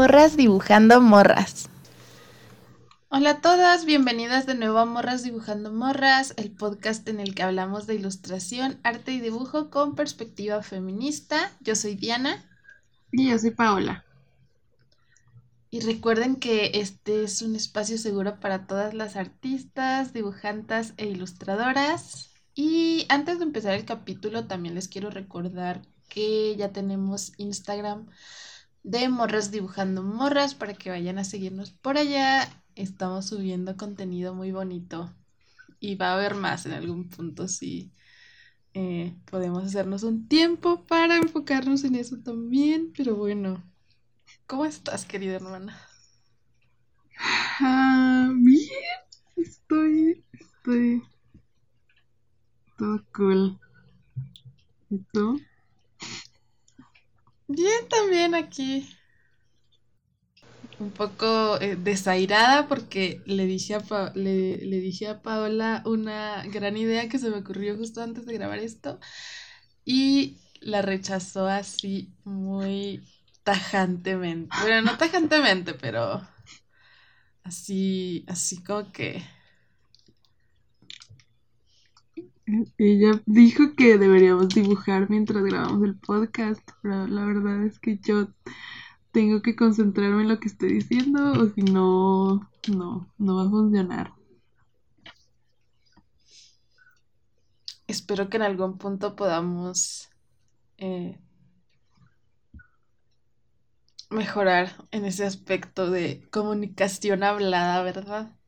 Morras dibujando morras. Hola a todas, bienvenidas de nuevo a Morras Dibujando Morras, el podcast en el que hablamos de ilustración, arte y dibujo con perspectiva feminista. Yo soy Diana. Y yo soy Paola. Y recuerden que este es un espacio seguro para todas las artistas, dibujantas e ilustradoras. Y antes de empezar el capítulo, también les quiero recordar que ya tenemos Instagram de Morras Dibujando Morras para que vayan a seguirnos por allá. Estamos subiendo contenido muy bonito y va a haber más en algún punto si eh, podemos hacernos un tiempo para enfocarnos en eso también. Pero bueno, ¿cómo estás, querida hermana? Ah, bien, estoy, estoy todo cool. ¿Y tú? Bien, también aquí. Un poco eh, desairada porque le dije, a le, le dije a Paola una gran idea que se me ocurrió justo antes de grabar esto y la rechazó así muy tajantemente. Bueno, no tajantemente, pero así, así como que Ella dijo que deberíamos dibujar mientras grabamos el podcast, pero la verdad es que yo tengo que concentrarme en lo que estoy diciendo o si no, no, no va a funcionar. Espero que en algún punto podamos eh, mejorar en ese aspecto de comunicación hablada, ¿verdad?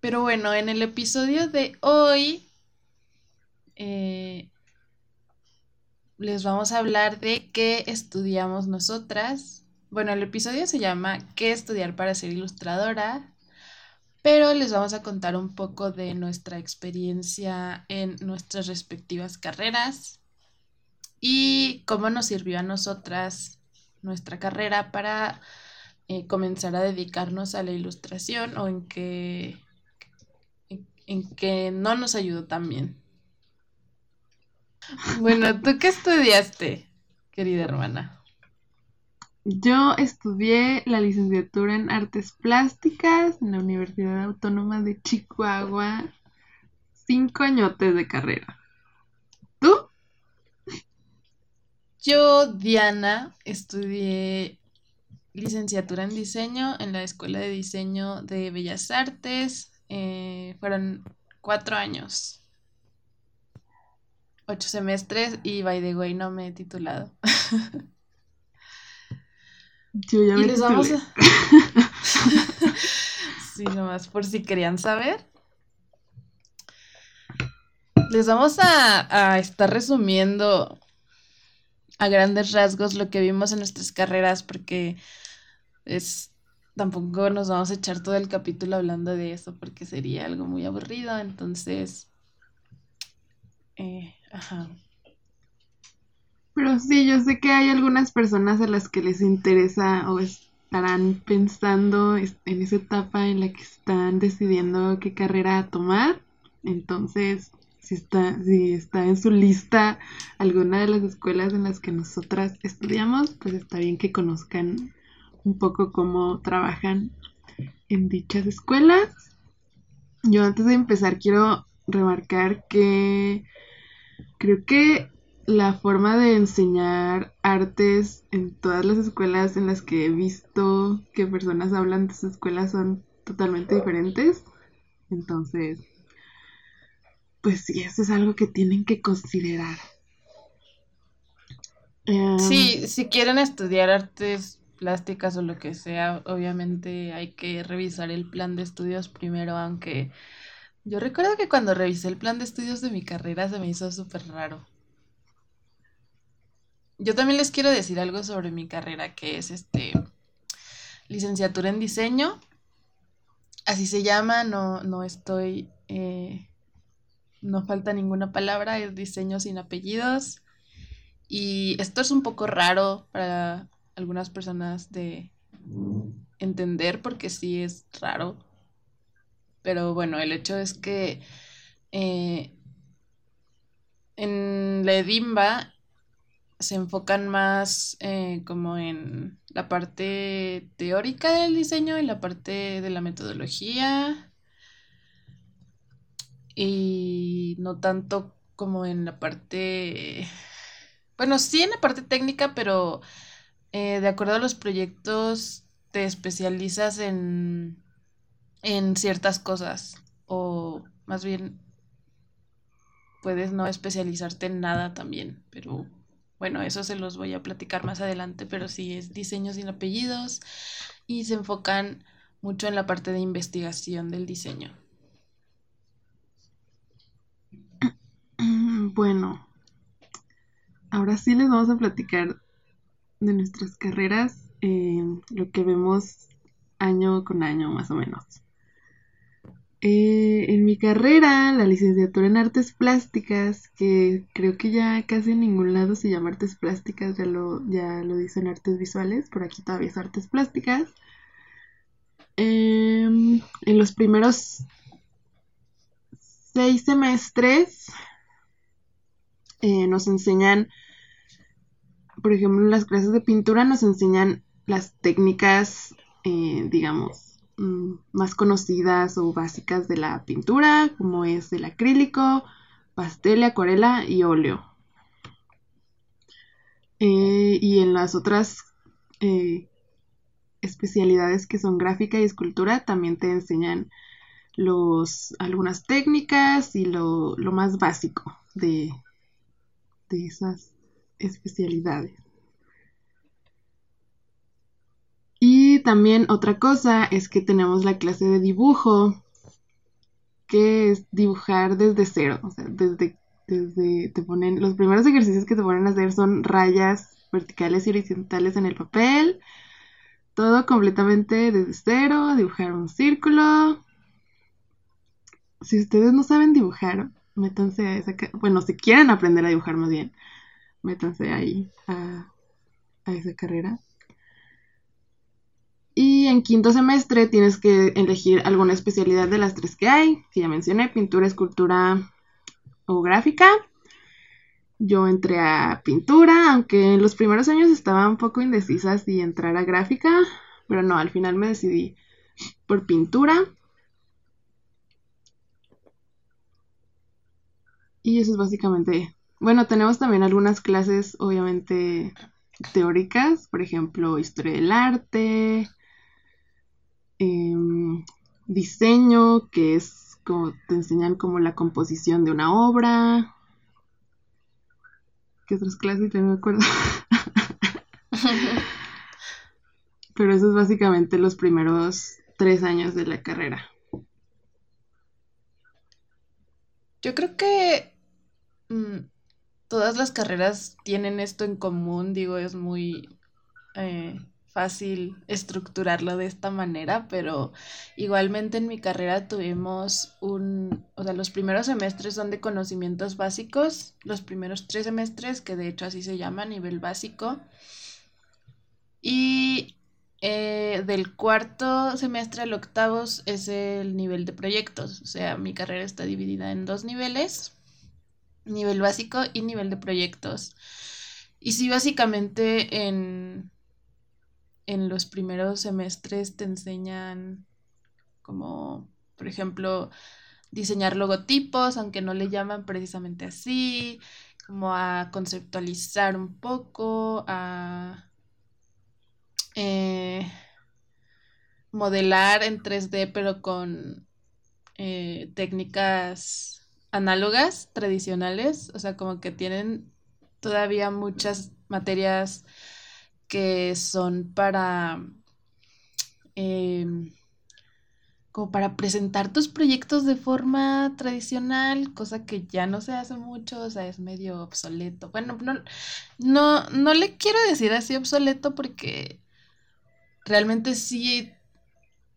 Pero bueno, en el episodio de hoy eh, les vamos a hablar de qué estudiamos nosotras. Bueno, el episodio se llama ¿Qué estudiar para ser ilustradora? Pero les vamos a contar un poco de nuestra experiencia en nuestras respectivas carreras y cómo nos sirvió a nosotras nuestra carrera para eh, comenzar a dedicarnos a la ilustración o en qué en que no nos ayudó tan bien. Bueno, ¿tú qué estudiaste, querida hermana? Yo estudié la licenciatura en Artes Plásticas en la Universidad Autónoma de Chihuahua. Cinco añotes de carrera. ¿Tú? Yo, Diana, estudié licenciatura en diseño en la Escuela de Diseño de Bellas Artes eh, fueron cuatro años, ocho semestres y by the way no me he titulado. Yo ya me y les vamos a... sí, nomás por si querían saber. Les vamos a, a estar resumiendo a grandes rasgos lo que vimos en nuestras carreras porque es tampoco nos vamos a echar todo el capítulo hablando de eso porque sería algo muy aburrido, entonces... Eh, ajá. Pero sí, yo sé que hay algunas personas a las que les interesa o estarán pensando en esa etapa en la que están decidiendo qué carrera tomar. Entonces, si está, si está en su lista alguna de las escuelas en las que nosotras estudiamos, pues está bien que conozcan un poco cómo trabajan en dichas escuelas. Yo antes de empezar quiero remarcar que creo que la forma de enseñar artes en todas las escuelas en las que he visto que personas hablan de esas escuelas son totalmente diferentes. Entonces, pues sí, eso es algo que tienen que considerar. Sí, em, si quieren estudiar artes plásticas o lo que sea, obviamente hay que revisar el plan de estudios primero, aunque yo recuerdo que cuando revisé el plan de estudios de mi carrera se me hizo súper raro. Yo también les quiero decir algo sobre mi carrera, que es este licenciatura en diseño. Así se llama, no, no estoy, eh, no falta ninguna palabra, es diseño sin apellidos. Y esto es un poco raro para algunas personas de entender porque sí es raro. Pero bueno, el hecho es que eh, en la Edimba se enfocan más eh, como en la parte teórica del diseño y la parte de la metodología y no tanto como en la parte, bueno, sí en la parte técnica, pero eh, de acuerdo a los proyectos te especializas en, en ciertas cosas o más bien puedes no especializarte en nada también, pero bueno, eso se los voy a platicar más adelante, pero sí es diseño sin apellidos y se enfocan mucho en la parte de investigación del diseño. Bueno, ahora sí les vamos a platicar de nuestras carreras, eh, lo que vemos año con año más o menos. Eh, en mi carrera, la licenciatura en artes plásticas, que creo que ya casi en ningún lado se llama artes plásticas, ya lo, ya lo dicen artes visuales, por aquí todavía es artes plásticas. Em, en los primeros seis semestres eh, nos enseñan, por ejemplo, en las clases de pintura nos enseñan las técnicas, eh, digamos, Mm, más conocidas o básicas de la pintura, como es el acrílico, pastel, acuarela y óleo. Eh, y en las otras eh, especialidades que son gráfica y escultura, también te enseñan los, algunas técnicas y lo, más básico de, de esas especialidades. Y también otra cosa es que tenemos la clase de dibujo, que es dibujar desde cero, o sea, desde, desde te ponen, los primeros ejercicios que te ponen a hacer son rayas verticales y horizontales en el papel, todo completamente desde cero, dibujar un círculo. Si ustedes no saben dibujar, métanse a esa, bueno, si quieren aprender a dibujar más bien, métanse ahí a, esa carrera. Y en quinto semestre tienes que elegir alguna especialidad de las tres que hay, que ya mencioné, pintura, escultura o gráfica. Yo entré a pintura, aunque en los primeros años estaba un poco indecisa si entrar a gráfica, pero no, al final me decidí por pintura. Y eso es básicamente, bueno, tenemos también algunas clases obviamente teóricas, por ejemplo, historia del arte, Em, diseño, que es como te enseñan como la composición de una obra. ¿Qué otras clases? No me acuerdo. Pero eso es básicamente los primeros tres años de la carrera. Yo creo que mm, todas las carreras tienen esto en común, digo, es muy eh, fácil estructurarlo de esta manera, pero igualmente en mi carrera tuvimos un, o sea, los primeros semestres son de conocimientos básicos, los primeros tres semestres, que de hecho así se llama, nivel básico, y eh, del cuarto semestre al octavo es el nivel de proyectos, o sea, mi carrera está dividida en dos niveles, nivel básico y nivel de proyectos. Y sí, básicamente en, en los primeros semestres te enseñan como, por ejemplo, diseñar logotipos, aunque no le llaman precisamente así, como a conceptualizar un poco, a eh, modelar en 3D, pero con eh, técnicas análogas, tradicionales, o sea, como que tienen todavía muchas materias que son para em, como para presentar tus proyectos de forma tradicional, cosa que ya no se hace mucho, o sea, es medio obsoleto. Bueno, no, no, no le quiero decir así obsoleto porque realmente sí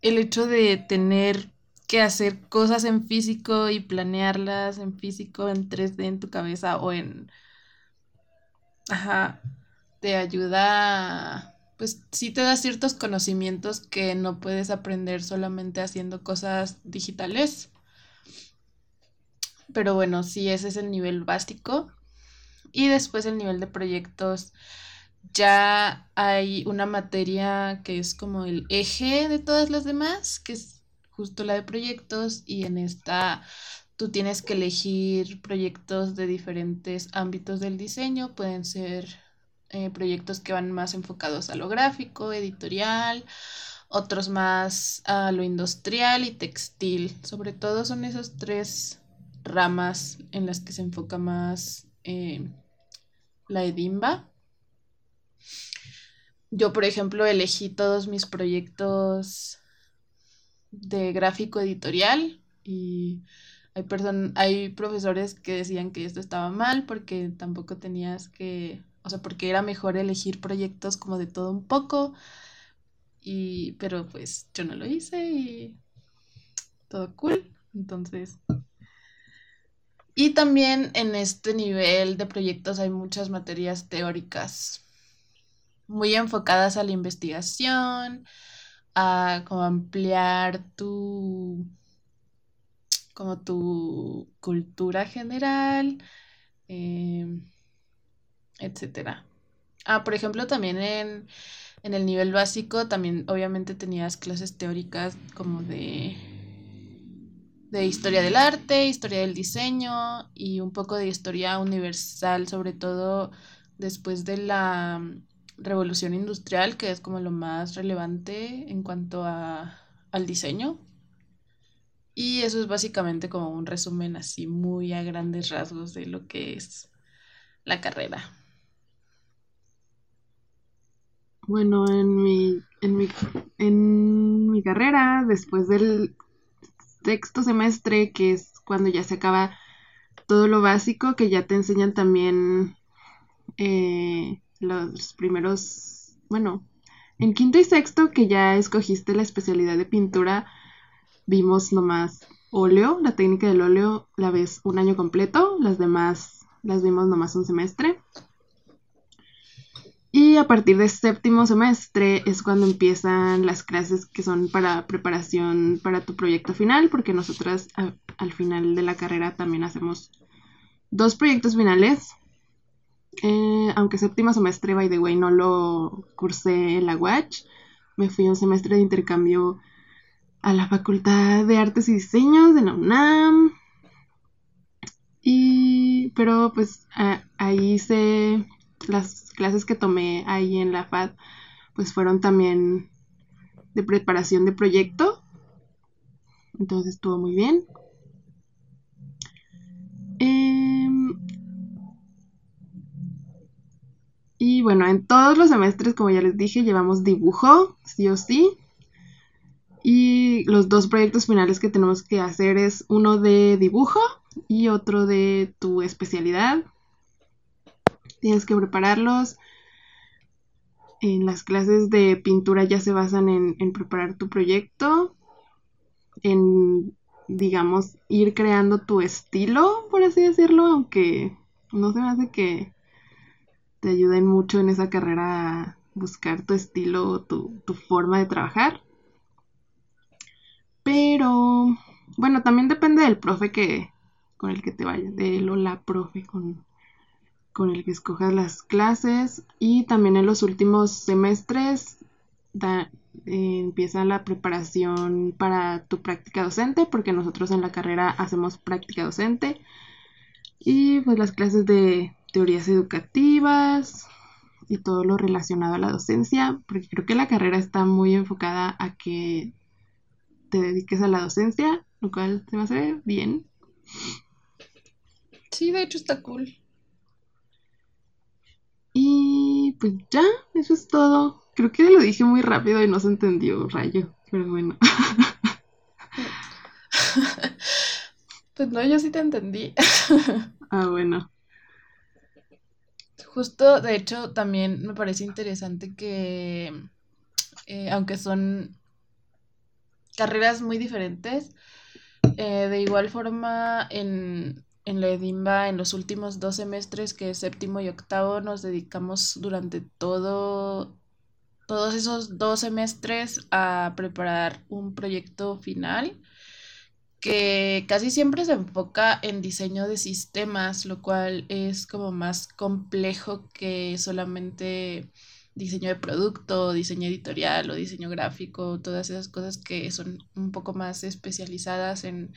el hecho de tener que hacer cosas en físico y planearlas en físico, en 3D en tu cabeza o en... Ajá, te ayuda, pues sí te da ciertos conocimientos que no puedes aprender solamente haciendo cosas digitales. Pero bueno, sí, ese es el nivel básico. Y después el nivel de proyectos, ya hay una materia que es como el eje de todas las demás, que es justo la de proyectos, y en esta tú tienes que elegir proyectos de diferentes ámbitos del diseño, pueden ser eh, proyectos que van más enfocados a lo gráfico, editorial, otros más a lo industrial y textil. Sobre todo son esas tres ramas en las que se enfoca más eh, la Edimba. Yo, por ejemplo, elegí todos mis proyectos de gráfico editorial y hay, hay profesores que decían que esto estaba mal porque tampoco tenías que, o sea, porque era mejor elegir proyectos como de todo un poco y, pero pues yo no lo hice y todo cool. Entonces. Y también en este nivel de proyectos hay muchas materias teóricas muy enfocadas a la investigación, a como ampliar tu como tu cultura general, eh, etcétera. Ah, por ejemplo, también en en el nivel básico también obviamente tenías clases teóricas como de, de historia del arte, historia del diseño y un poco de historia universal, sobre todo después de la revolución industrial, que es como lo más relevante en cuanto a, al diseño. Y eso es básicamente como un resumen así muy a grandes rasgos de lo que es la carrera. Bueno, en mi, en mi, en mi carrera, después del sexto semestre, que es cuando ya se acaba todo lo básico, que ya te enseñan también eh, los primeros, bueno, en quinto y sexto, que ya escogiste la especialidad de pintura, vimos nomás óleo, la técnica del óleo la ves un año completo, las demás las vimos nomás un semestre. Y a partir de séptimo semestre es cuando empiezan las clases que son para preparación para tu proyecto final, porque nosotras al final de la carrera también hacemos dos proyectos finales. Eh, aunque séptimo semestre, by the way, no lo cursé en la UACH, me fui un semestre de intercambio a la Facultad de Artes y Diseños de la UNAM. Y, pero pues ahí se las clases que tomé ahí en la FAD, pues fueron también de preparación de proyecto. Entonces estuvo muy bien. Y bueno, en todos los semestres, como ya les dije, llevamos dibujo, sí o sí. Y los dos proyectos finales que tenemos que hacer es uno de dibujo y otro de tu especialidad. Tienes que prepararlos. En las clases de pintura ya se basan en, preparar tu proyecto, en, digamos, ir creando tu estilo, por así decirlo, aunque no se me hace que te ayuden mucho en esa carrera a buscar tu estilo, tu, tu forma de trabajar. Pero, bueno, también depende del profe que, con el que te vayas, de él o la profe con, con el que escojas las clases y también en los últimos semestres eh, empieza la preparación para tu práctica docente porque nosotros en la carrera hacemos práctica docente y pues las clases de teorías educativas y todo lo relacionado a la docencia porque creo que la carrera está muy enfocada a que te dediques a la docencia lo cual se me hace bien sí de hecho está cool y pues ya, eso es todo. Creo que lo dije muy rápido y no se entendió, rayo. Pero bueno. pues no, yo sí te entendí. ah, bueno. Justo, de hecho, también me parece interesante que, eh, aunque son carreras muy diferentes, eh, de igual forma en, en la Edimba en los últimos dos semestres, que es séptimo y octavo, nos dedicamos durante todo, todos esos dos semestres a preparar un proyecto final que casi siempre se enfoca en diseño de sistemas, lo cual es como más complejo que solamente diseño de producto, diseño editorial o diseño gráfico, todas esas cosas que son un poco más especializadas en,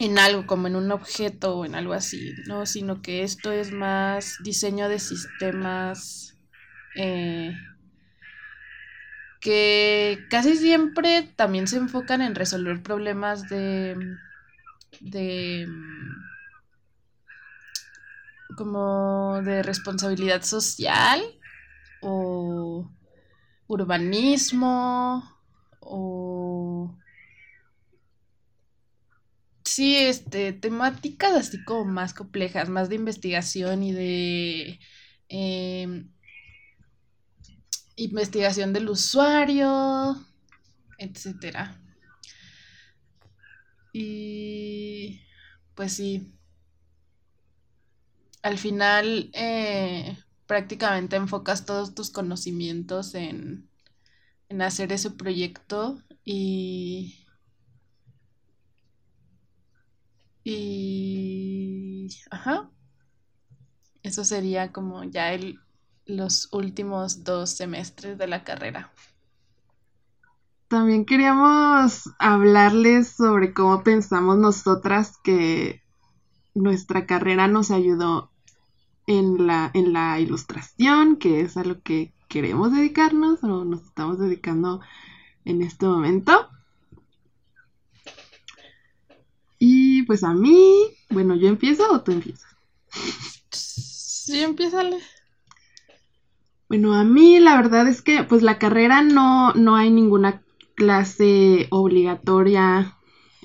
en algo, como en un objeto o en algo así, ¿no? Sino que esto es más diseño de sistemas eh, que casi siempre también se enfocan en resolver problemas de, de como de responsabilidad social o urbanismo o sí, este, temáticas así como más complejas, más de investigación y de em, investigación del usuario, etcétera. Y pues sí, al final eh, prácticamente enfocas todos tus conocimientos en, en hacer ese proyecto y... Y... Ajá. Eso sería como ya el, los últimos dos semestres de la carrera. También queríamos hablarles sobre cómo pensamos nosotras que nuestra carrera nos ayudó en la, en la ilustración, que es a lo que queremos dedicarnos o nos estamos dedicando en este momento. Y pues a mí, bueno, ¿yo empiezo o tú empiezas? Sí, empiézale. Bueno, a mí la verdad es que pues la carrera no, no hay ninguna clase obligatoria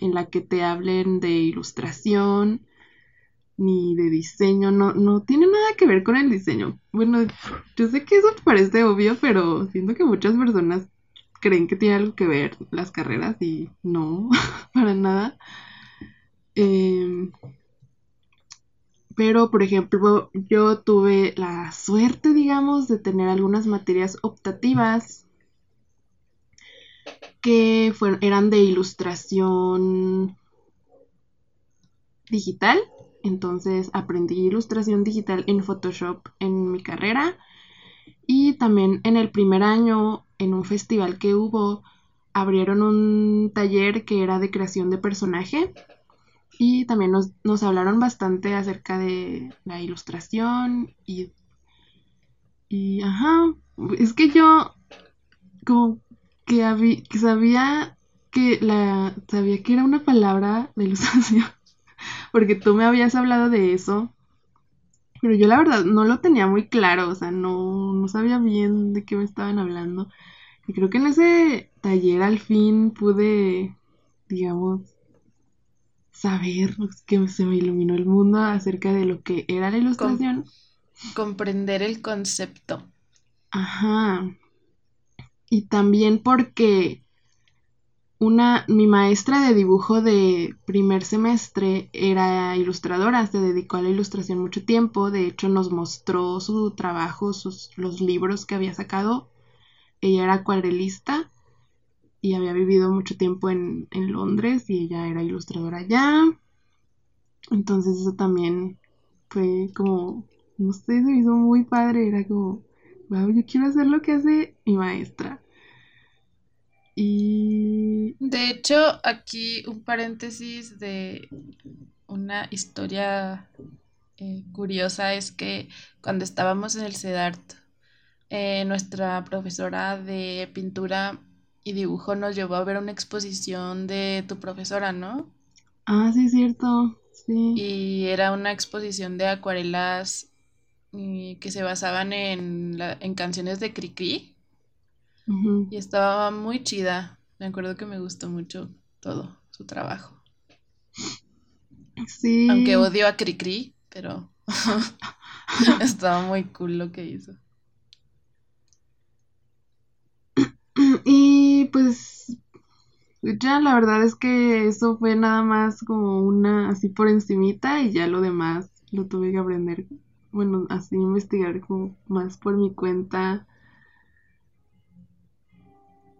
en la que te hablen de ilustración ni de diseño, no, no tiene nada que ver con el diseño. Bueno, yo sé que eso parece obvio, pero siento que muchas personas creen que tiene algo que ver las carreras y no, para nada. Em, pero, por ejemplo, yo tuve la suerte, digamos, de tener algunas materias optativas que fueron, eran de ilustración digital. Entonces aprendí ilustración digital en Photoshop en mi carrera. Y también en el primer año, en un festival que hubo, abrieron un taller que era de creación de personaje. Y también nos, hablaron bastante acerca de la ilustración y, y, ajá, es que yo como que, que sabía que la, sabía que era una palabra de ilustración porque tú me habías hablado de eso, pero yo la verdad no lo tenía muy claro, o sea, no, no sabía bien de qué me estaban hablando. Y creo que en ese taller al fin pude, digamos, saber que se me iluminó el mundo acerca de lo que era la ilustración. comprender el concepto. Ajá. Y también porque una, mi maestra de dibujo de primer semestre era ilustradora, se dedicó a la ilustración mucho tiempo, de hecho nos mostró su trabajo, sus, los libros que había sacado. Ella era acuarelista y había vivido mucho tiempo en, en Londres y ella era ilustradora allá. Entonces eso también fue como, no sé, se me hizo muy padre, era como, wow, yo quiero hacer lo que hace mi maestra. Y... De hecho, aquí un paréntesis de una historia eh, curiosa es que cuando estábamos en el CEDART, eh, nuestra profesora de pintura y dibujo nos llevó a ver una exposición de tu profesora, ¿no? Ah, sí, es cierto. Sí. Y era una exposición de acuarelas eh, que se basaban en, en canciones de Cricri. Y estaba muy chida. Me acuerdo que me gustó mucho todo su trabajo. Sí. Aunque odio a Cricri, pero estaba muy cool lo que hizo. Y pues ya la verdad es que eso fue nada más como una así por encimita y ya lo demás lo tuve que aprender, bueno, así investigar como más por mi cuenta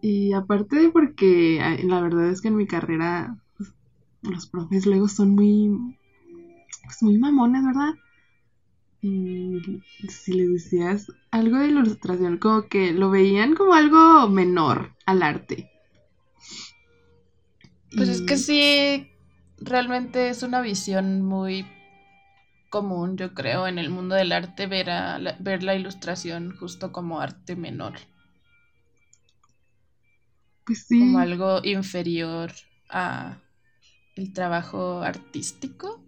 Y aparte de porque la verdad es que en mi carrera pues, los profes luego son muy, pues muy mamones, ¿verdad? Y si les decías algo de ilustración, como que lo veían como algo menor al arte. Pues es que sí, realmente es una visión muy común, yo creo, en el mundo del arte ver, la, ver la ilustración justo como arte menor. Pues sí. Como algo inferior a el trabajo artístico.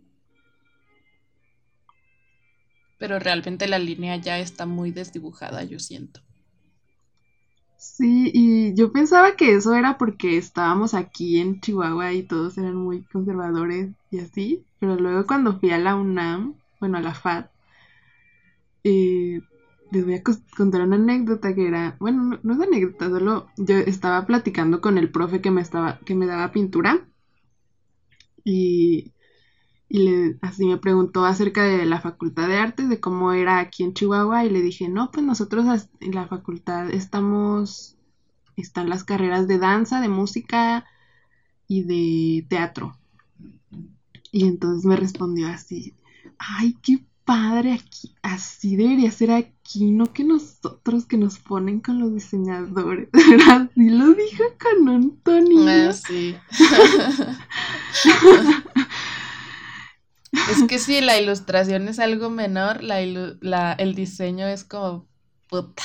Pero realmente la línea ya está muy desdibujada, yo siento. Sí, y yo pensaba que eso era porque estábamos aquí en Chihuahua y todos eran muy conservadores y así, pero luego cuando fui a la UNAM, bueno, a la FAD, eh, les voy a contar una anécdota que era, bueno, no, es anécdota, solo yo estaba platicando con el profe que me estaba, que me daba pintura y, y le, así me preguntó acerca de la facultad de artes, de cómo era aquí en Chihuahua y le dije, no, pues nosotros en la facultad estamos, están las carreras de danza, de música y de teatro. Y entonces me respondió así, ay, qué padre aquí, así debería ser aquí, no que nosotros que nos ponen con los diseñadores, así lo dijo con un tonito. Ah, sí. es que si la ilustración es algo menor, la, el diseño es como puta.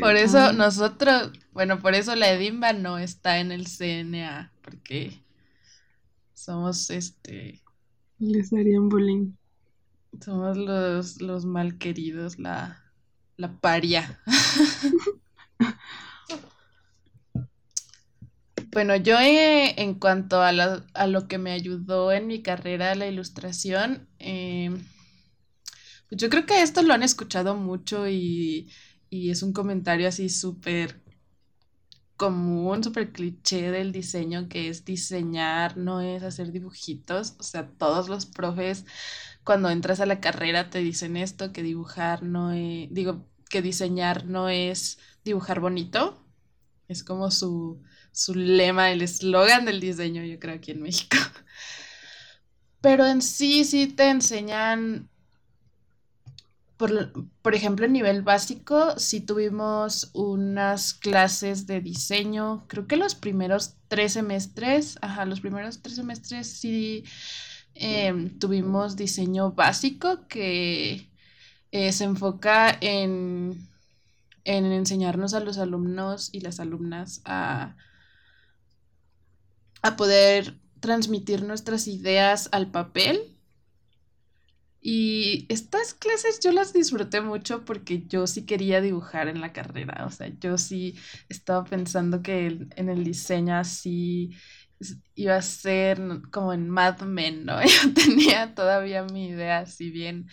por eso nosotros, bueno, por eso la Edimba no está en el CNA, porque somos este. Les harían bullying. Somos los, los mal queridos, la, la paria. bueno, yo eh, en cuanto a, a, lo que me ayudó en mi carrera la ilustración, em, pues yo creo que esto lo han escuchado mucho y, y es un comentario así súper común, súper cliché del diseño, que es diseñar, no es hacer dibujitos. O sea, todos los profes cuando entras a la carrera te dicen esto, que dibujar no es, digo, que diseñar no es dibujar bonito. Es como su, su lema, el eslogan del diseño, yo creo, aquí en México. Pero en sí, sí te enseñan por, ejemplo, en nivel básico, sí tuvimos unas clases de diseño, creo que los primeros tres semestres, ajá, los primeros tres semestres sí em, tuvimos diseño básico que eh, se enfoca en, en enseñarnos a los alumnos y las alumnas a, a poder transmitir nuestras ideas al papel y estas clases yo las disfruté mucho porque yo sí quería dibujar en la carrera, o sea, yo sí estaba pensando que en el diseño así iba a ser como en Mad Men, ¿no? Yo tenía todavía mi idea así bien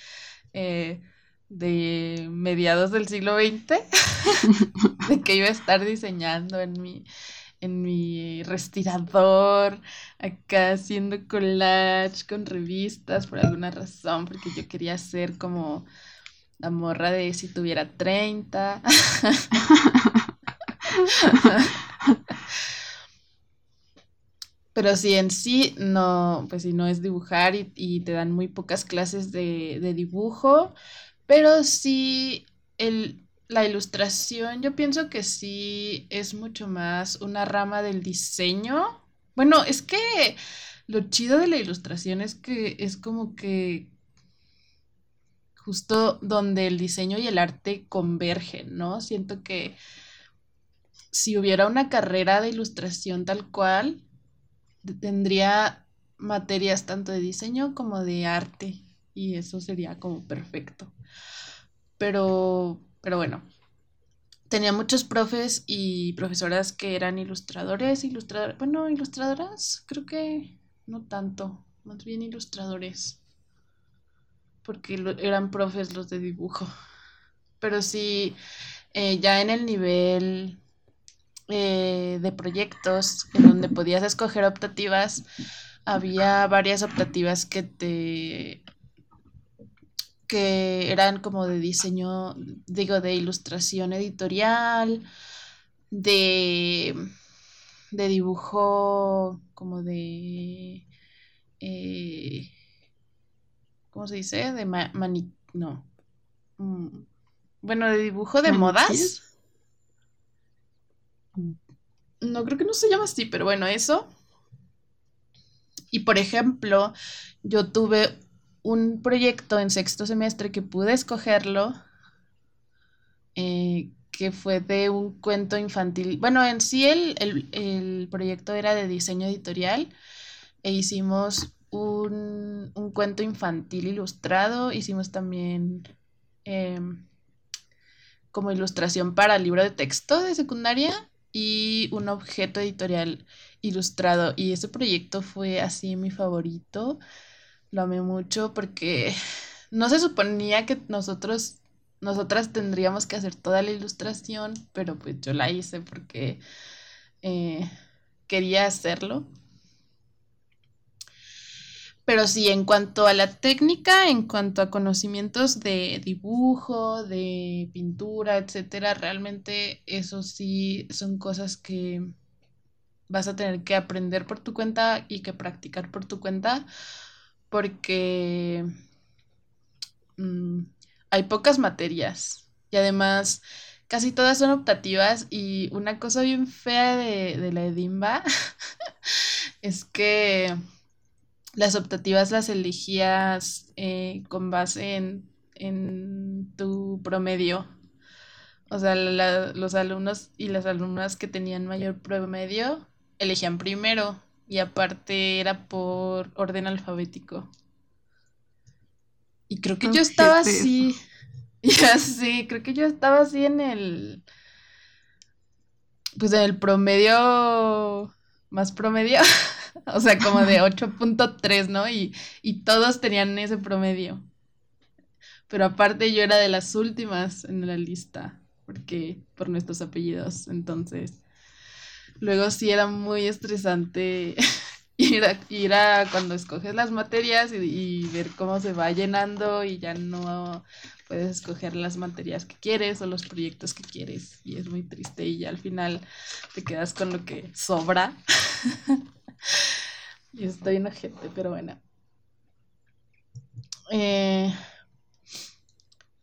eh, de mediados del siglo XX, de que iba a estar diseñando en mi, en mi respirador, acá haciendo collage con revistas por alguna razón, porque yo quería ser como la morra de si tuviera 30. Pero si en sí no, pues si no es dibujar y, te dan muy pocas clases de, de dibujo, pero sí el, la ilustración, yo pienso que sí es mucho más una rama del diseño. Bueno, es que lo chido de la ilustración es que es como que justo donde el diseño y el arte convergen, ¿no? Siento que si hubiera una carrera de ilustración tal cual, tendría materias tanto de diseño como de arte y eso sería como perfecto. Pero pero bueno, tenía muchos profes y profesoras que eran ilustradores, ilustradores, bueno, ilustradoras, creo que no tanto, más bien ilustradores, porque eran profes los de dibujo. Pero sí, eh, ya en el nivel eh, de proyectos, en donde podías escoger optativas, había varias optativas que te que eran como de diseño, digo, de ilustración editorial, de, de dibujo como de... Eh, ¿Cómo se dice? De mani... No. Mm, bueno, de dibujo de modas. No, creo que no se llama así, pero bueno, eso. Y por ejemplo, yo tuve un proyecto en sexto semestre que pude escogerlo, eh, que fue de un cuento infantil. Bueno, en sí el, proyecto era de diseño editorial e hicimos un, cuento infantil ilustrado, hicimos también em, como ilustración para libro de texto de secundaria y un objeto editorial ilustrado. Y ese proyecto fue así mi favorito lo amé mucho porque no se suponía que nosotros, nosotras tendríamos que hacer toda la ilustración, pero pues yo la hice porque eh, quería hacerlo. Pero sí, en cuanto a la técnica, en cuanto a conocimientos de dibujo, de pintura, etcétera, realmente eso sí son cosas que vas a tener que aprender por tu cuenta y que practicar por tu cuenta porque mm, hay pocas materias y además casi todas son optativas y una cosa bien fea de, la Edimba es que las optativas las elegías eh, con base en, tu promedio. O sea, los alumnos y las alumnas que tenían mayor promedio elegían primero y aparte era por orden alfabético. Y creo que yo estaba así. Ya sí, creo que yo estaba así en el. Pues en el promedio. Más promedio. o sea, como de 8.3, ¿no? Y, y todos tenían ese promedio. Pero aparte yo era de las últimas en la lista. Porque. Por nuestros apellidos. Entonces Luego sí era muy estresante ir a, cuando escoges las materias y, ver cómo se va llenando y ya no puedes escoger las materias que quieres o los proyectos que quieres y es muy triste y ya al final te quedas con lo que sobra. y estoy enojete, pero bueno. Eh,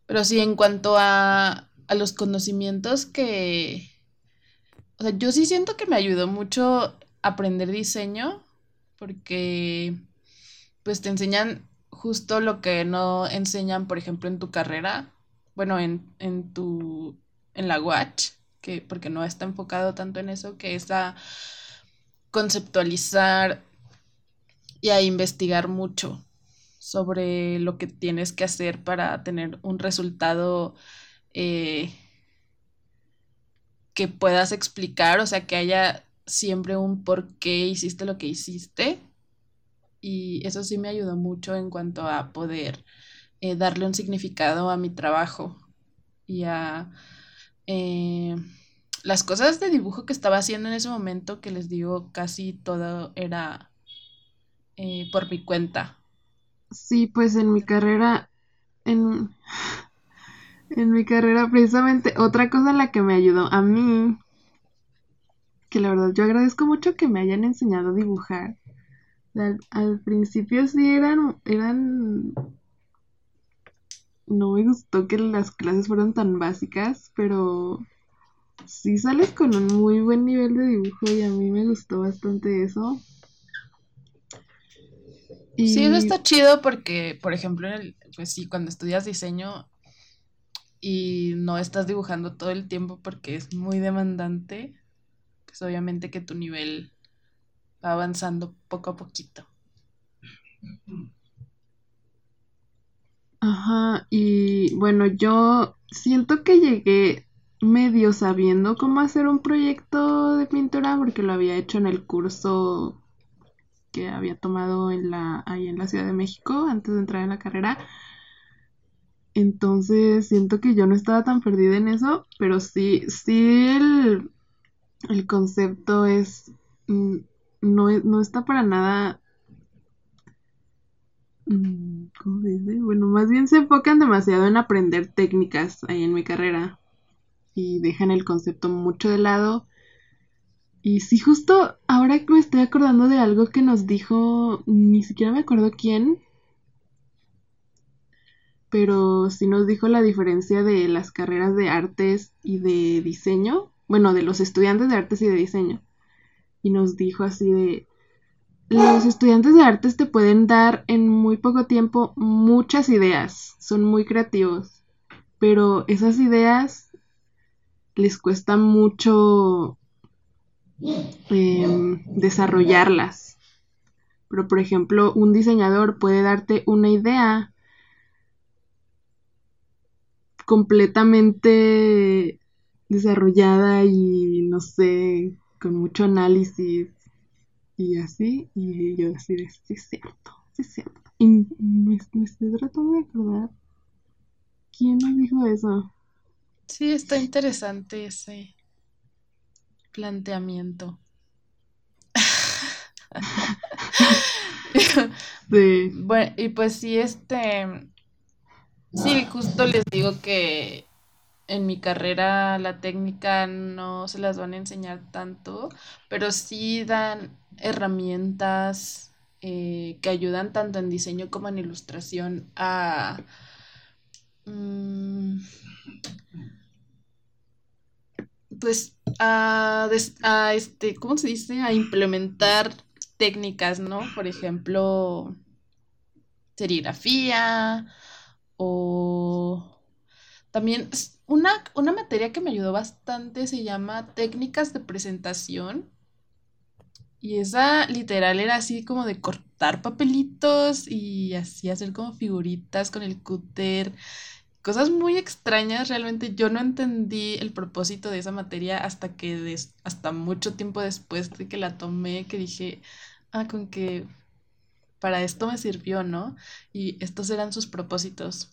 pero sí, en cuanto a, a los conocimientos que, o sea, yo sí siento que me ayudó mucho aprender diseño porque pues te enseñan justo lo que no enseñan, por ejemplo, en tu carrera, bueno, en, en tu, en la watch, que porque no está enfocado tanto en eso, que es a conceptualizar y a investigar mucho sobre lo que tienes que hacer para tener un resultado eh, que puedas explicar, o sea, que haya siempre un por qué hiciste lo que hiciste. Y eso sí me ayudó mucho en cuanto a poder eh, darle un significado a mi trabajo y a eh, las cosas de dibujo que estaba haciendo en ese momento, que les digo, casi todo era eh, por mi cuenta. Sí, pues en mi carrera, en, en mi carrera, precisamente, otra cosa en la que me ayudó a mí, que la verdad yo agradezco mucho que me hayan enseñado a dibujar. Al, principio sí eran, eran, no me gustó que las clases fueran tan básicas, pero sí sales con un muy buen nivel de dibujo y a mí me gustó bastante eso. Sí, eso está chido porque, por ejemplo, en el, pues sí, cuando estudias diseño y no estás dibujando todo el tiempo porque es muy demandante, pues obviamente que tu nivel va avanzando poco a poquito. Ajá, y bueno, yo siento que llegué medio sabiendo cómo hacer un proyecto de pintura porque lo había hecho en el curso que había tomado en la, ahí en la Ciudad de México antes de entrar en la carrera. Entonces siento que yo no estaba tan perdida en eso, pero sí, sí el, concepto es, mm, no, no está para nada mm, ¿cómo dice? Bueno, más bien se enfocan demasiado en aprender técnicas ahí en mi carrera y dejan el concepto mucho de lado. Y sí, justo ahora me estoy acordando de algo que nos dijo, ni siquiera me acuerdo quién, pero sí nos dijo la diferencia de las carreras de artes y de diseño, bueno, de los estudiantes de artes y de diseño. Y nos dijo así de, los estudiantes de artes te pueden dar en muy poco tiempo muchas ideas, son muy creativos, pero esas ideas les cuesta mucho em, desarrollarlas. Pero por ejemplo, un diseñador puede darte una idea completamente desarrollada y no sé, con mucho análisis y así, y yo decir, sí es cierto, sí es cierto. Y me, estoy tratando de acordar quién me dijo eso. Sí, está interesante ese planteamiento. sí. Bueno, y pues sí, este, Sí, justo les digo que en mi carrera la técnica no se las van a enseñar tanto, pero sí dan herramientas eh, que ayudan tanto en diseño como en ilustración a... Mm, pues a, a este, ¿cómo se dice? A implementar técnicas, ¿no? Por ejemplo, serigrafía, o también una, una materia que me ayudó bastante se llama técnicas de presentación. Y esa literal era así como de cortar papelitos y así hacer como figuritas con el cúter. Cosas muy extrañas, realmente yo no entendí el propósito de esa materia hasta que hasta mucho tiempo después de que la tomé, que dije, ah, con que para esto me sirvió, ¿no? Y estos eran sus propósitos.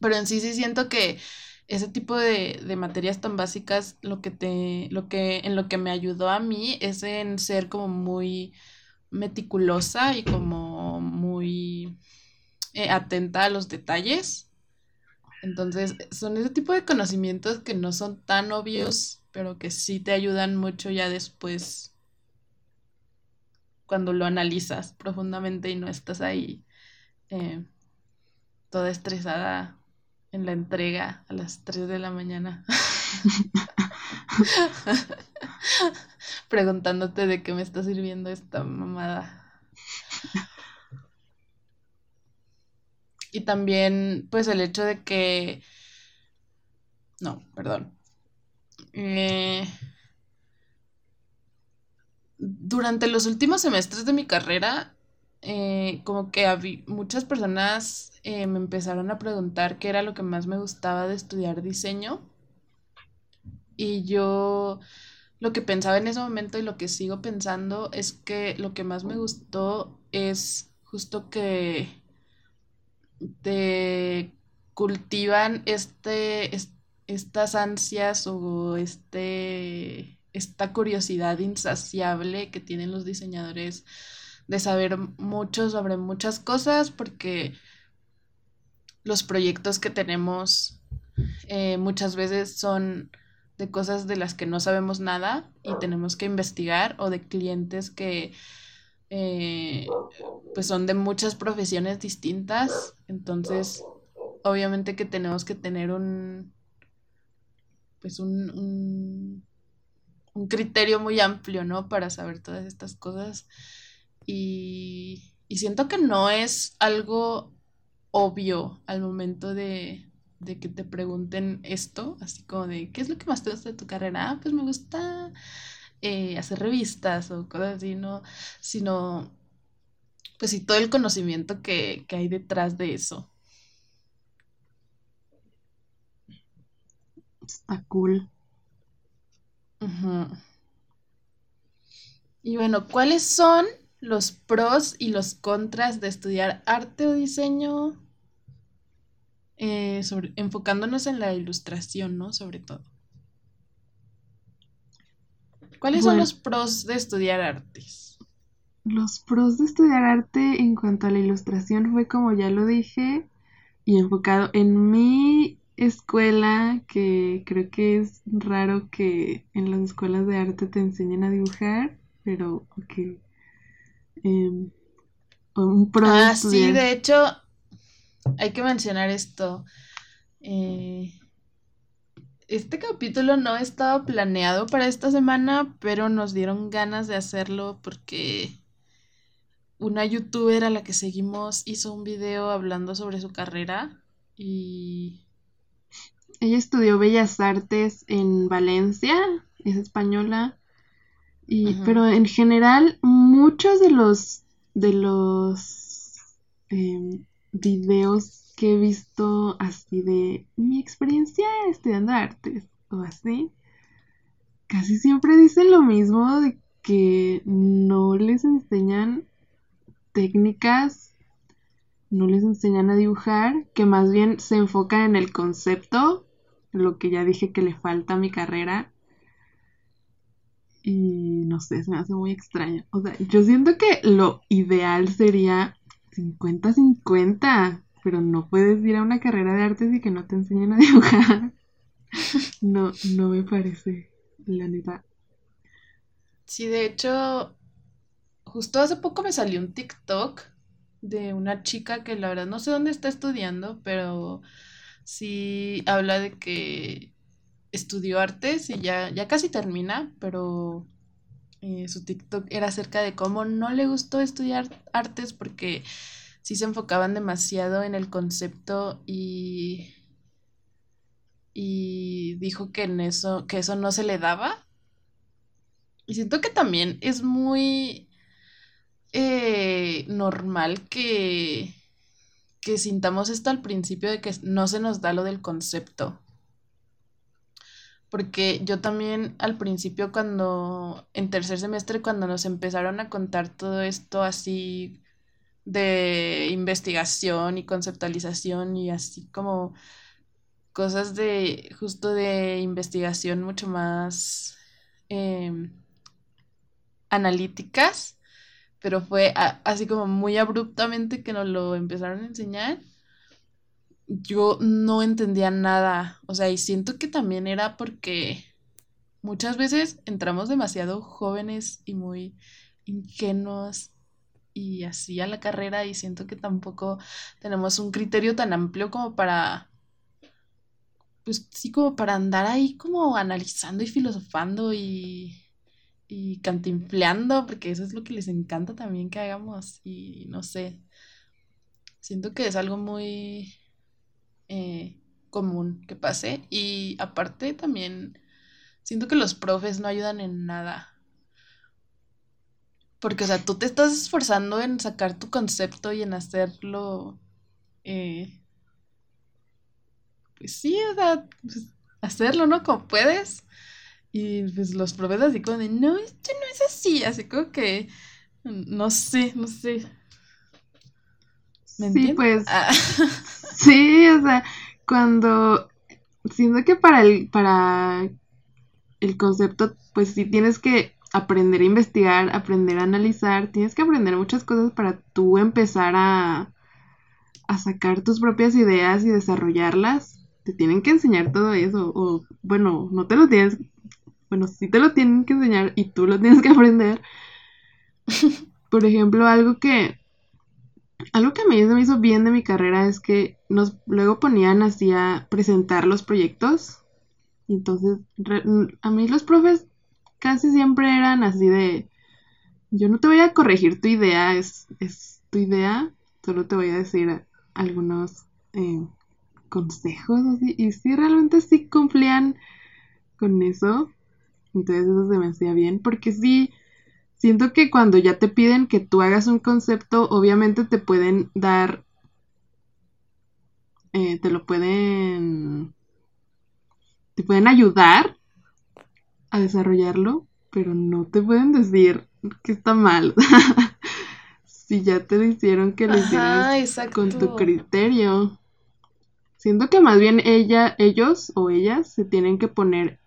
Pero en sí sí siento que ese tipo de, materias tan básicas, lo que te, lo que, en lo que me ayudó a mí es en ser como muy meticulosa y como muy eh, atenta a los detalles. Entonces, son ese tipo de conocimientos que no son tan obvios, pero que sí te ayudan mucho ya después cuando lo analizas profundamente y no estás ahí eh, toda estresada en la entrega a las 3 de la mañana. Preguntándote de qué me está sirviendo esta mamada. Y también, pues el hecho de que... No, perdón. Eh, durante los últimos semestres de mi carrera, eh, como que muchas personas eh, me empezaron a preguntar qué era lo que más me gustaba de estudiar diseño. Y yo lo que pensaba en ese momento y lo que sigo pensando es que lo que más me gustó es justo que te cultivan este, estas ansias o este esta curiosidad insaciable que tienen los diseñadores de saber mucho sobre muchas cosas porque los proyectos que tenemos eh, muchas veces son de cosas de las que no sabemos nada y tenemos que investigar o de clientes que eh, pues son de muchas profesiones distintas. Entonces obviamente que tenemos que tener un pues un un criterio muy amplio, ¿no? Para saber todas estas cosas. Y, y siento que no es algo obvio al momento de, de que te pregunten esto, así como de, ¿qué es lo que más te gusta de tu carrera? Ah, pues me gusta eh, hacer revistas o cosas así, ¿no? Sino, pues sí, todo el conocimiento que, que hay detrás de eso. Está cool. Y bueno, ¿cuáles son los pros y los contras de estudiar arte o diseño? Eh, enfocándonos en la ilustración, ¿no? Sobre todo. ¿Cuáles son los pros de estudiar artes? los pros de estudiar arte en cuanto a la ilustración fue como ya lo dije y enfocado en mi escuela, que creo que es raro que en las escuelas de arte te enseñen a dibujar, pero que em, un pro de Ah, sí, de hecho, hay que mencionar esto. Eh, este capítulo no estaba planeado para esta semana, pero nos dieron ganas de hacerlo porque una youtuber a la que seguimos hizo un video hablando sobre su carrera y Ella estudió Bellas Artes en Valencia, es española, y, pero en general muchos de los de los em, videos que he visto así de mi experiencia estudiando artes o así, casi siempre dicen lo mismo de que no les enseñan técnicas, no les enseñan a dibujar, que más bien se enfocan en el concepto, lo que ya dije que le falta a mi carrera. Y no sé, se me hace muy extraño. O sea, yo siento que lo ideal sería 50-50, pero no puedes ir a una carrera de artes y que no te enseñen a dibujar. No, no me parece, la neta. sí, de hecho, justo hace poco me salió un TikTok de una chica que la verdad no sé dónde está estudiando, pero sí habla de que estudió artes y ya, ya casi termina, pero eh, su TikTok era acerca de cómo no le gustó estudiar artes porque sí se enfocaban demasiado en el concepto y, y dijo que en eso, que eso no se le daba. Y siento que también es muy eh, normal que, que sintamos esto al principio de que no se nos da lo del concepto. Porque yo también al principio cuando, en tercer semestre, cuando nos empezaron a contar todo esto así de investigación y conceptualización y así como cosas de justo de investigación mucho más em, analíticas, pero fue así como muy abruptamente que nos lo empezaron a enseñar. Yo no entendía nada, o sea, y siento que también era porque muchas veces entramos demasiado jóvenes y muy ingenuos y así a la carrera y siento que tampoco tenemos un criterio tan amplio como para, pues sí, como para andar ahí como analizando y filosofando y, y cantinfleando, porque eso es lo que les encanta también que hagamos y no sé, siento que es algo muy eh, común que pase y aparte también siento que los profes no ayudan en nada. Porque, o sea, tú te estás esforzando en sacar tu concepto y en hacerlo, eh, pues sí, o sea, pues, hacerlo, ¿no? Como puedes. Y pues los profes así como de, no, esto no es así, así como que, no sé, no sé. ¿Me Sí, pues Ah, Sí, o sea, cuando siento que para el, para el concepto, pues sí tienes que aprender a investigar, aprender a analizar, tienes que aprender muchas cosas para tú empezar a, a sacar tus propias ideas y desarrollarlas. Te tienen que enseñar todo eso, o bueno, no te lo tienes, bueno, sí te lo tienen que enseñar y tú lo tienes que aprender. Por ejemplo, algo que algo que a mí se me hizo bien de mi carrera es que nos luego ponían así a presentar los proyectos. Y Entonces, re- a mí los profes casi siempre eran así de, yo no te voy a corregir tu idea, es, es tu idea, solo te voy a decir algunos eh, consejos así. Y sí, realmente sí cumplían con eso. Entonces eso se me hacía bien, porque sí, Siento que cuando ya te piden que tú hagas un concepto, obviamente te pueden dar, eh, te lo pueden, te pueden ayudar a desarrollarlo, pero no te pueden decir que está mal. si ya te hicieron que lo hicieras con tu criterio. Siento que más bien ella, ellos o ellas se tienen que poner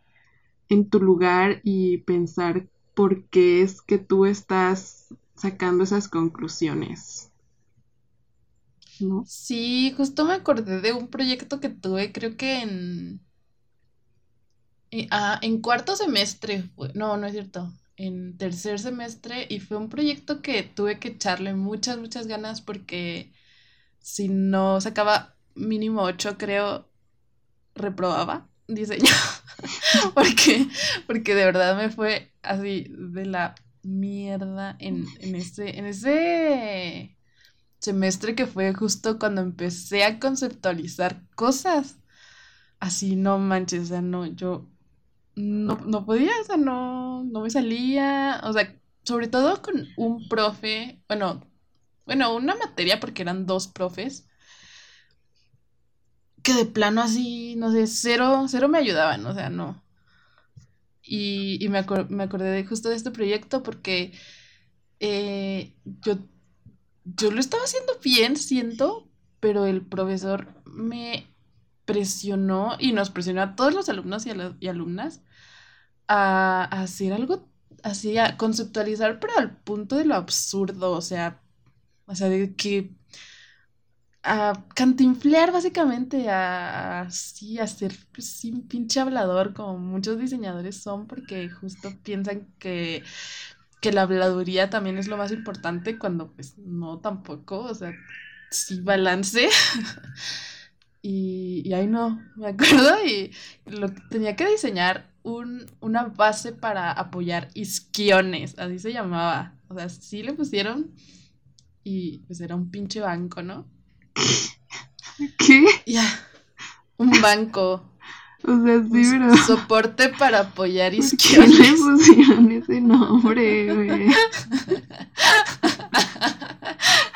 en tu lugar y pensar por qué es que tú estás sacando esas conclusiones. ¿No? Sí, justo me acordé de un proyecto que tuve, creo que en... eh, ah, en cuarto semestre, no, no es cierto, en tercer semestre y fue un proyecto que tuve que echarle muchas, muchas ganas porque si no sacaba mínimo ocho, creo, reprobaba diseño. Porque, porque de verdad me fue así de la mierda en, en ese, en ese semestre que fue justo cuando empecé a conceptualizar cosas. Así, no manches, o sea, no, yo no, no podía, o sea, no, no me salía, o sea, sobre todo con un profe, bueno, bueno, una materia porque eran dos profes, que de plano así, no sé, cero, cero me ayudaban, o sea, no. Y, y me, acor- me acordé de justo de este proyecto porque eh, yo, yo lo estaba haciendo bien, siento, pero el profesor me presionó y nos presionó a todos los alumnos y, y alumnas a, a hacer algo así, a conceptualizar, pero al punto de lo absurdo, o sea, o sea, de que a cantinflear básicamente, a así, a ser pues, un pinche hablador como muchos diseñadores son porque justo piensan que, que la habladuría también es lo más importante cuando pues no tampoco, o sea, sí balance. Y, y ahí no, me acuerdo, y lo, tenía que diseñar un, una base para apoyar isquiones, así se llamaba. O sea, sí le pusieron y pues era un pinche banco, ¿no? ¿Qué? Ya, un banco, O sea, sí, pero. soporte para apoyar ¿Por qué le isquiones. pusieron ese nombre, güey?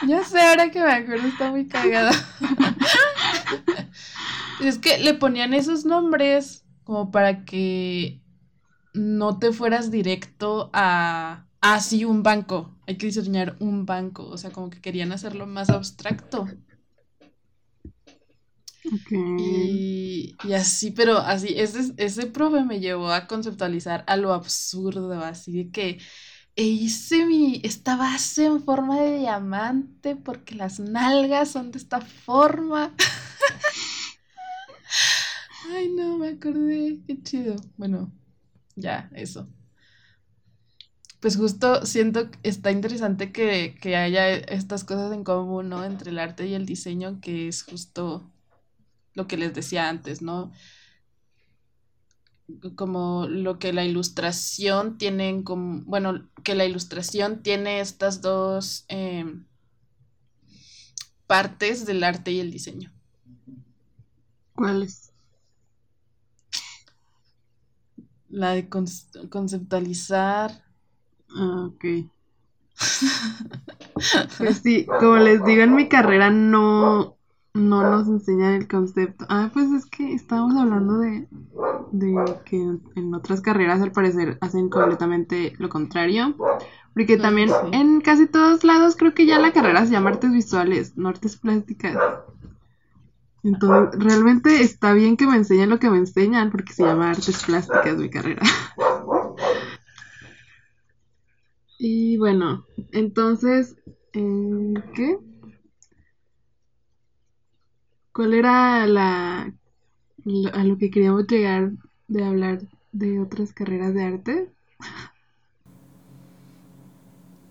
Ya sé, ahora que me acuerdo, está muy cagado. Es que le ponían esos nombres como para que no te fueras directo a, ah, sí, un banco. Hay que diseñar un banco. O sea, como que querían hacerlo más abstracto. Y, y así, pero así, ese, ese profe me llevó a conceptualizar a lo absurdo, así de que e hice mi, esta base en forma de diamante porque las nalgas son de esta forma. Ay, no, me acordé, qué chido. Bueno, ya, eso. Pues justo siento que está interesante que, que haya estas cosas en común, ¿no? Entre el arte y el diseño, que es justo lo que les decía antes, ¿no? Como lo que la ilustración tiene en común, bueno, que la ilustración tiene estas dos em, partes del arte y el diseño. ¿Cuál es? La de conce- conceptualizar. Ah, ok. Pues sí, como les digo, en mi carrera no, no nos enseñan el concepto. Ah, pues es que estábamos hablando de, de que en otras carreras al parecer hacen completamente lo contrario. Porque también sí. en casi todos lados creo que ya la carrera se llama artes visuales, no artes plásticas. Entonces, realmente está bien que me enseñen lo que me enseñan, porque se llama artes plásticas mi carrera. Y bueno, entonces, eh, ¿qué? ¿Cuál era la, a lo que queríamos llegar de hablar de otras carreras de arte?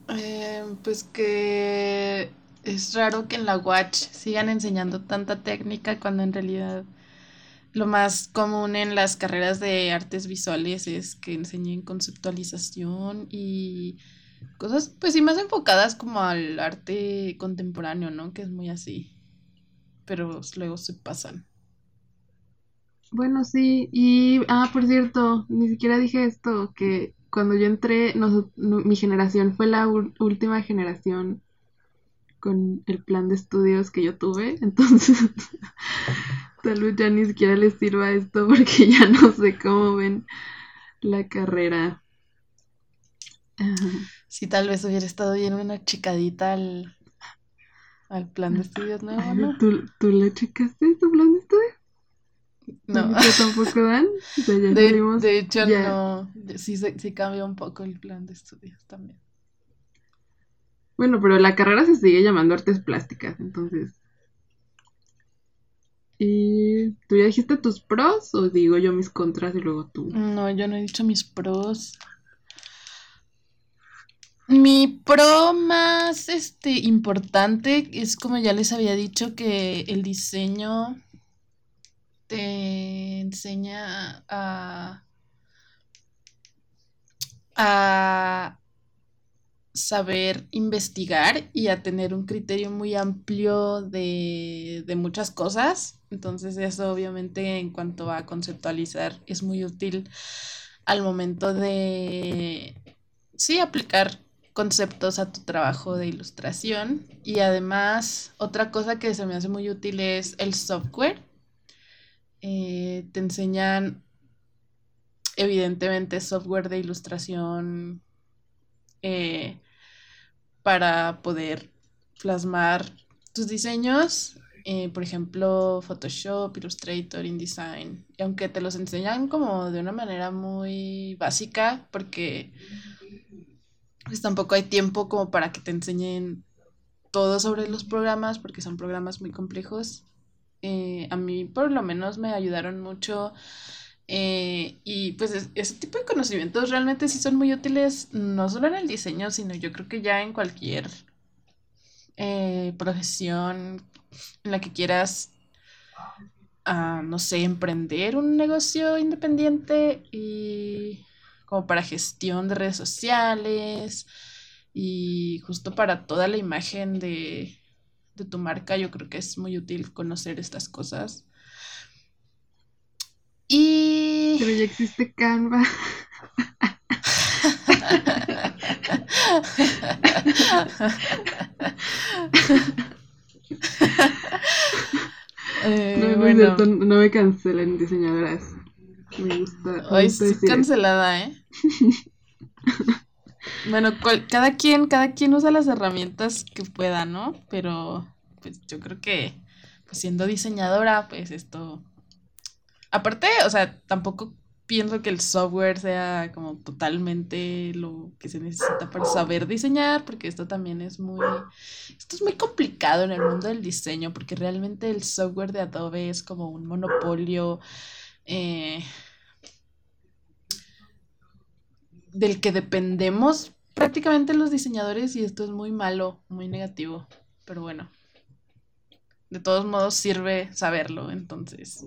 Eh, pues que es raro que en la Watch sigan enseñando tanta técnica cuando en realidad lo más común en las carreras de artes visuales es que enseñen conceptualización y cosas pues sí más enfocadas como al arte contemporáneo, ¿no? Que es muy así, pero luego se pasan. Bueno, sí, y, ah, por cierto, ni siquiera dije esto, que cuando yo entré, no- mi generación fue la última generación con el plan de estudios que yo tuve, entonces tal vez ya ni siquiera les sirva esto porque ya no sé cómo ven la carrera. Si tal vez hubiera estado bien una chicadita al, al plan de estudios nuevo, Ay, ¿no? ¿tú, tú le checaste tu plan de estudios? No. ¿Ya tampoco dan? O sea, ya De, hecho, ya- no. Sí, sí cambió un poco el plan de estudios también. Bueno, pero la carrera se sigue llamando artes plásticas, entonces. ¿Y tú ya dijiste tus pros o digo yo mis contras y luego tú? No, yo no he dicho mis pros. Mi pro más este, importante es como ya les había dicho que el diseño te enseña a, a saber investigar y a tener un criterio muy amplio de, de muchas cosas. Entonces eso obviamente en cuanto a conceptualizar es muy útil al momento de, sí, aplicar conceptos a tu trabajo de ilustración. Y además, otra cosa que se me hace muy útil es el software. Eh, te enseñan, evidentemente, software de ilustración eh, para poder plasmar tus diseños. Eh, por ejemplo, Photoshop, Illustrator, InDesign. Y aunque te los enseñan como de una manera muy básica, porque pues tampoco hay tiempo como para que te enseñen todo sobre los programas, porque son programas muy complejos. Eh, a mí por lo menos me ayudaron mucho eh, y pues ese tipo de conocimientos realmente sí son muy útiles, no solo en el diseño, sino yo creo que ya en cualquier eh, profesión en la que quieras, ah, no sé, emprender un negocio independiente y como para gestión de redes sociales y justo para toda la imagen de, tu marca, yo creo que es muy útil conocer estas cosas. Y... Pero ya existe Canva. Eh, no, no me cancelen diseñadoras. Me gusta. Hoy sí cancelada, ¿eh? bueno, cada quien, cada quien usa las herramientas que pueda, ¿no? Pero, pues yo creo que, pues siendo diseñadora, pues esto. Aparte, o sea, tampoco pienso que el software sea como totalmente lo que se necesita para saber diseñar, porque esto también es muy, esto es muy complicado en el mundo del diseño, porque realmente el software de Adobe es como un monopolio eh, del que dependemos prácticamente los diseñadores y esto es muy malo, muy negativo, pero bueno, de todos modos sirve saberlo, entonces.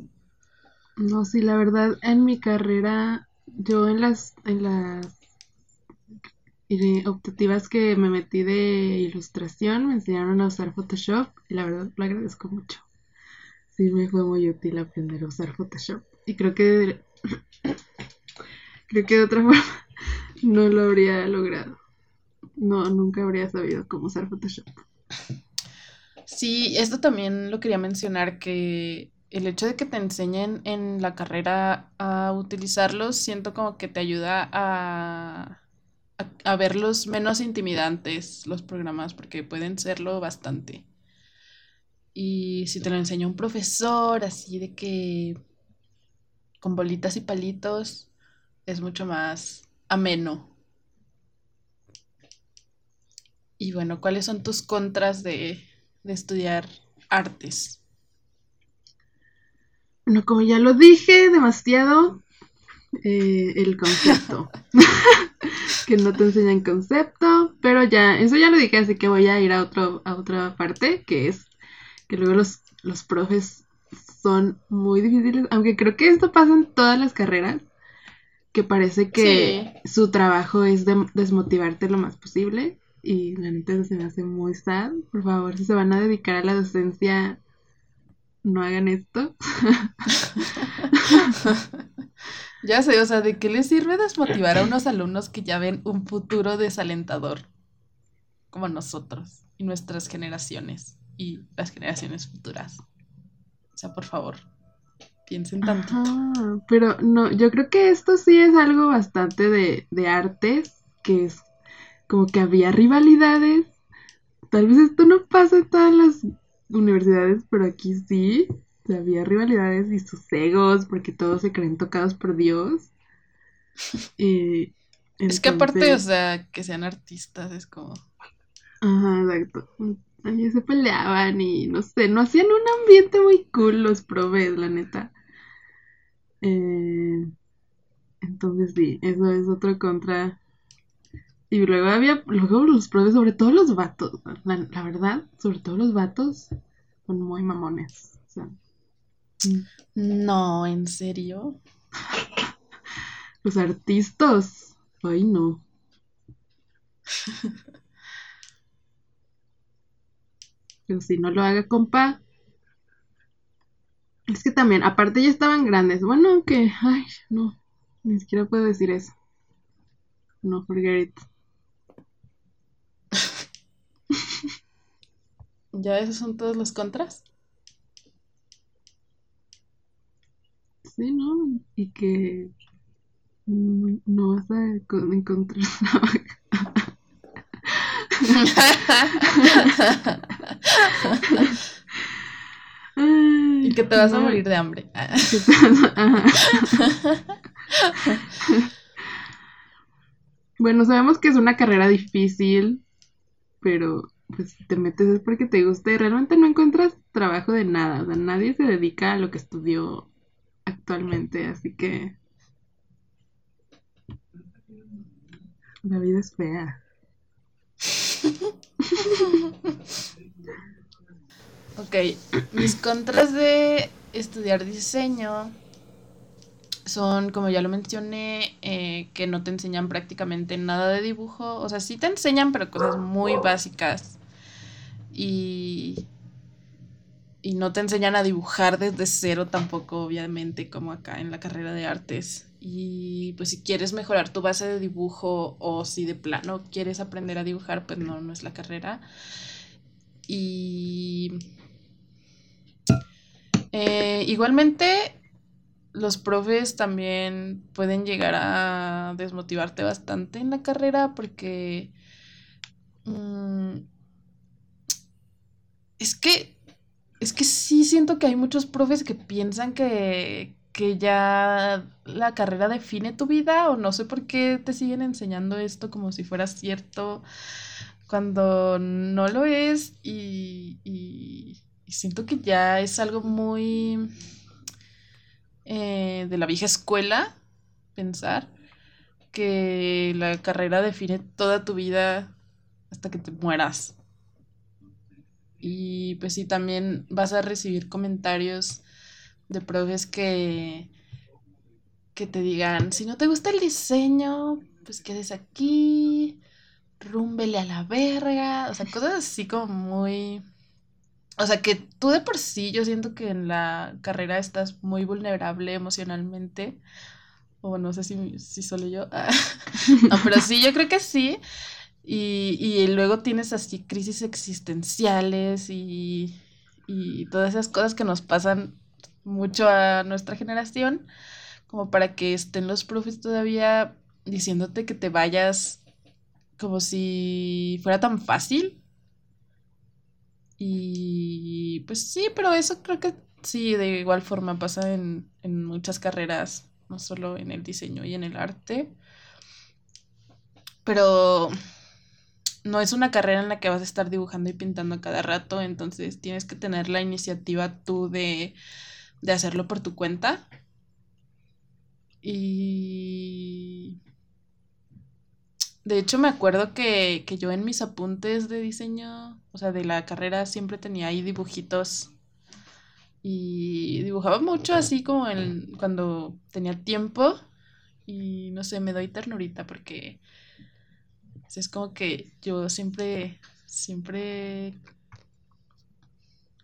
No, sí, la verdad, en mi carrera, yo en las, en las optativas que me metí de ilustración, me enseñaron a usar Photoshop y la verdad lo agradezco mucho. Sí, me fue muy útil aprender a usar Photoshop. Y creo que creo que de otra forma no lo habría logrado. No, nunca habría sabido cómo usar Photoshop. Sí, esto también lo quería mencionar que el hecho de que te enseñen en la carrera a utilizarlos, siento como que te ayuda a, a, a verlos menos intimidantes los programas, porque pueden serlo bastante. Y si te lo enseña un profesor, así de que con bolitas y palitos, es mucho más ameno. Y bueno, ¿cuáles son tus contras de, estudiar artes? Bueno, como ya lo dije demasiado, eh, el concepto. que no te enseñan concepto, pero ya, eso ya lo dije, así que voy a ir a, otro, a otra parte, que es que luego los, los profes son muy difíciles, aunque creo que esto pasa en todas las carreras, que parece que su trabajo es de desmotivarte lo más posible y la neta se me hace muy sad. Por favor, si se van a dedicar a la docencia, no hagan esto. ya sé, o sea, ¿de qué les sirve desmotivar a unos alumnos que ya ven un futuro desalentador? Como nosotros y nuestras generaciones y las generaciones futuras. O sea, por favor, piensen tantito. pero no, yo creo que esto sí es algo bastante de, de artes, que es como que había rivalidades. Tal vez esto no pasa en todas las universidades, pero aquí sí. había rivalidades y sus egos, porque todos se creen tocados por Dios. es que aparte, o sea, que sean artistas es como... Ajá, exacto. Ahí se peleaban y no sé, no hacían un ambiente muy cool los probes, la neta. Eh, entonces sí, eso es otro contra. Y luego había, luego los probes, sobre todo los vatos, la, la verdad, sobre todo los vatos, son muy mamones. O sea, No, ¿en serio? los artistas, ay no. Pero si no lo haga, compa. Es que también, aparte ya estaban grandes. Bueno, que, ay, no, ni siquiera puedo decir eso. No, forget it. ¿Ya esos son todos los contras? Sí, ¿no? Y que no vas a co- encontrar. Ay, y que te vas a morir de hambre. Bueno, sabemos que es una carrera difícil, pero pues si te metes es porque te gusta y realmente no encuentras trabajo de nada. O sea, nadie se dedica a lo que estudió actualmente, así que la vida es fea. Ok, mis contras de estudiar diseño son, como ya lo mencioné, eh, que no te enseñan prácticamente nada de dibujo. O sea, sí te enseñan, pero cosas muy básicas. Y, y no te enseñan a dibujar desde cero tampoco, obviamente, como acá en la carrera de artes. Y pues si quieres mejorar tu base de dibujo o si de plano quieres aprender a dibujar, pues no, no es la carrera. Y eh, igualmente, los profes también pueden llegar a desmotivarte bastante en la carrera porque mm, es que es que sí siento que hay muchos profes que piensan que, que ya la carrera define tu vida o no sé por qué te siguen enseñando esto como si fuera cierto cuando no lo es y, y- siento que ya es algo muy eh, de la vieja escuela pensar que la carrera define toda tu vida hasta que te mueras. Y pues sí, también vas a recibir comentarios de profes que, que te digan, si no te gusta el diseño, pues quedes aquí, rúmbele a la verga, o sea, cosas así como muy... O sea, que tú de por sí, yo siento que en la carrera estás muy vulnerable emocionalmente, o no sé si, si solo yo, no, pero sí, yo creo que sí. Y, y luego tienes así crisis existenciales y, y todas esas cosas que nos pasan mucho a nuestra generación, como para que estén los profes todavía diciéndote que te vayas como si fuera tan fácil. Y pues sí, pero eso creo que sí, de igual forma pasa en, en muchas carreras, no solo en el diseño y en el arte. Pero no es una carrera en la que vas a estar dibujando y pintando cada rato, entonces tienes que tener la iniciativa tú de, de hacerlo por tu cuenta. Y de hecho me acuerdo que, que yo en mis apuntes de diseño, o sea, de la carrera, siempre tenía ahí dibujitos. Y dibujaba mucho así como en, cuando tenía tiempo. Y no sé, me doy ternurita porque pues, es como que yo siempre, siempre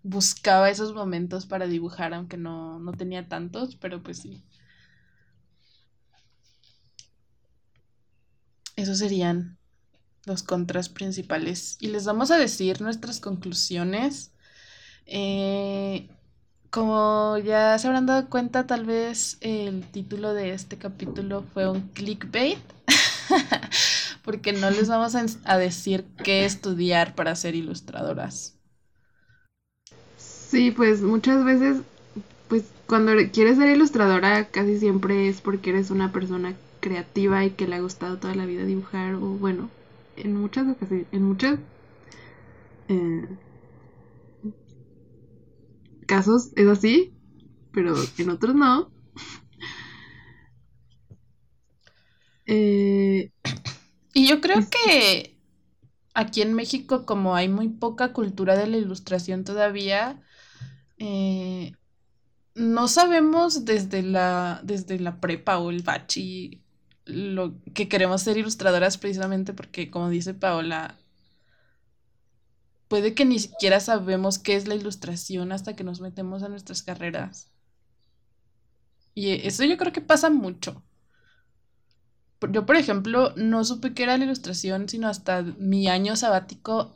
buscaba esos momentos para dibujar, aunque no, no tenía tantos, pero pues sí. Esos serían los contras principales. Y les vamos a decir nuestras conclusiones. Eh, como ya se habrán dado cuenta, tal vez el título de este capítulo fue un clickbait. Porque no les vamos a, a decir qué estudiar para ser ilustradoras. Sí, pues muchas veces, pues cuando quieres ser ilustradora, casi siempre es porque eres una persona creativa y que le ha gustado toda la vida dibujar, o bueno, en muchas ocasiones, en muchas eh, casos es así, pero en otros no. Eh, y yo creo que aquí en México, como hay muy poca cultura de la ilustración todavía, eh, no sabemos desde la, desde la prepa o el bachi lo que queremos ser ilustradoras precisamente porque, como dice Paola, puede que ni siquiera sabemos qué es la ilustración hasta que nos metemos a nuestras carreras. Y eso yo creo que pasa mucho. Yo, por ejemplo, no supe qué era la ilustración sino hasta mi año sabático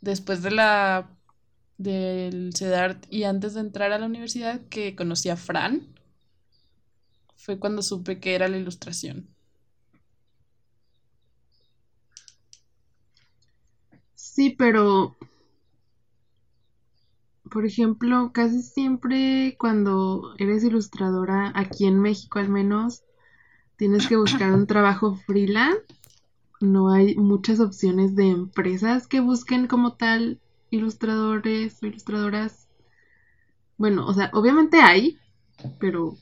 después de la del CEDART y antes de entrar a la universidad que conocí a Fran. Fue cuando supe que era la ilustración. Sí, pero por ejemplo, casi siempre cuando eres ilustradora, aquí en México al menos, tienes que buscar un trabajo freelance. No hay muchas opciones de empresas que busquen como tal ilustradores o ilustradoras. Bueno, o sea, obviamente hay, pero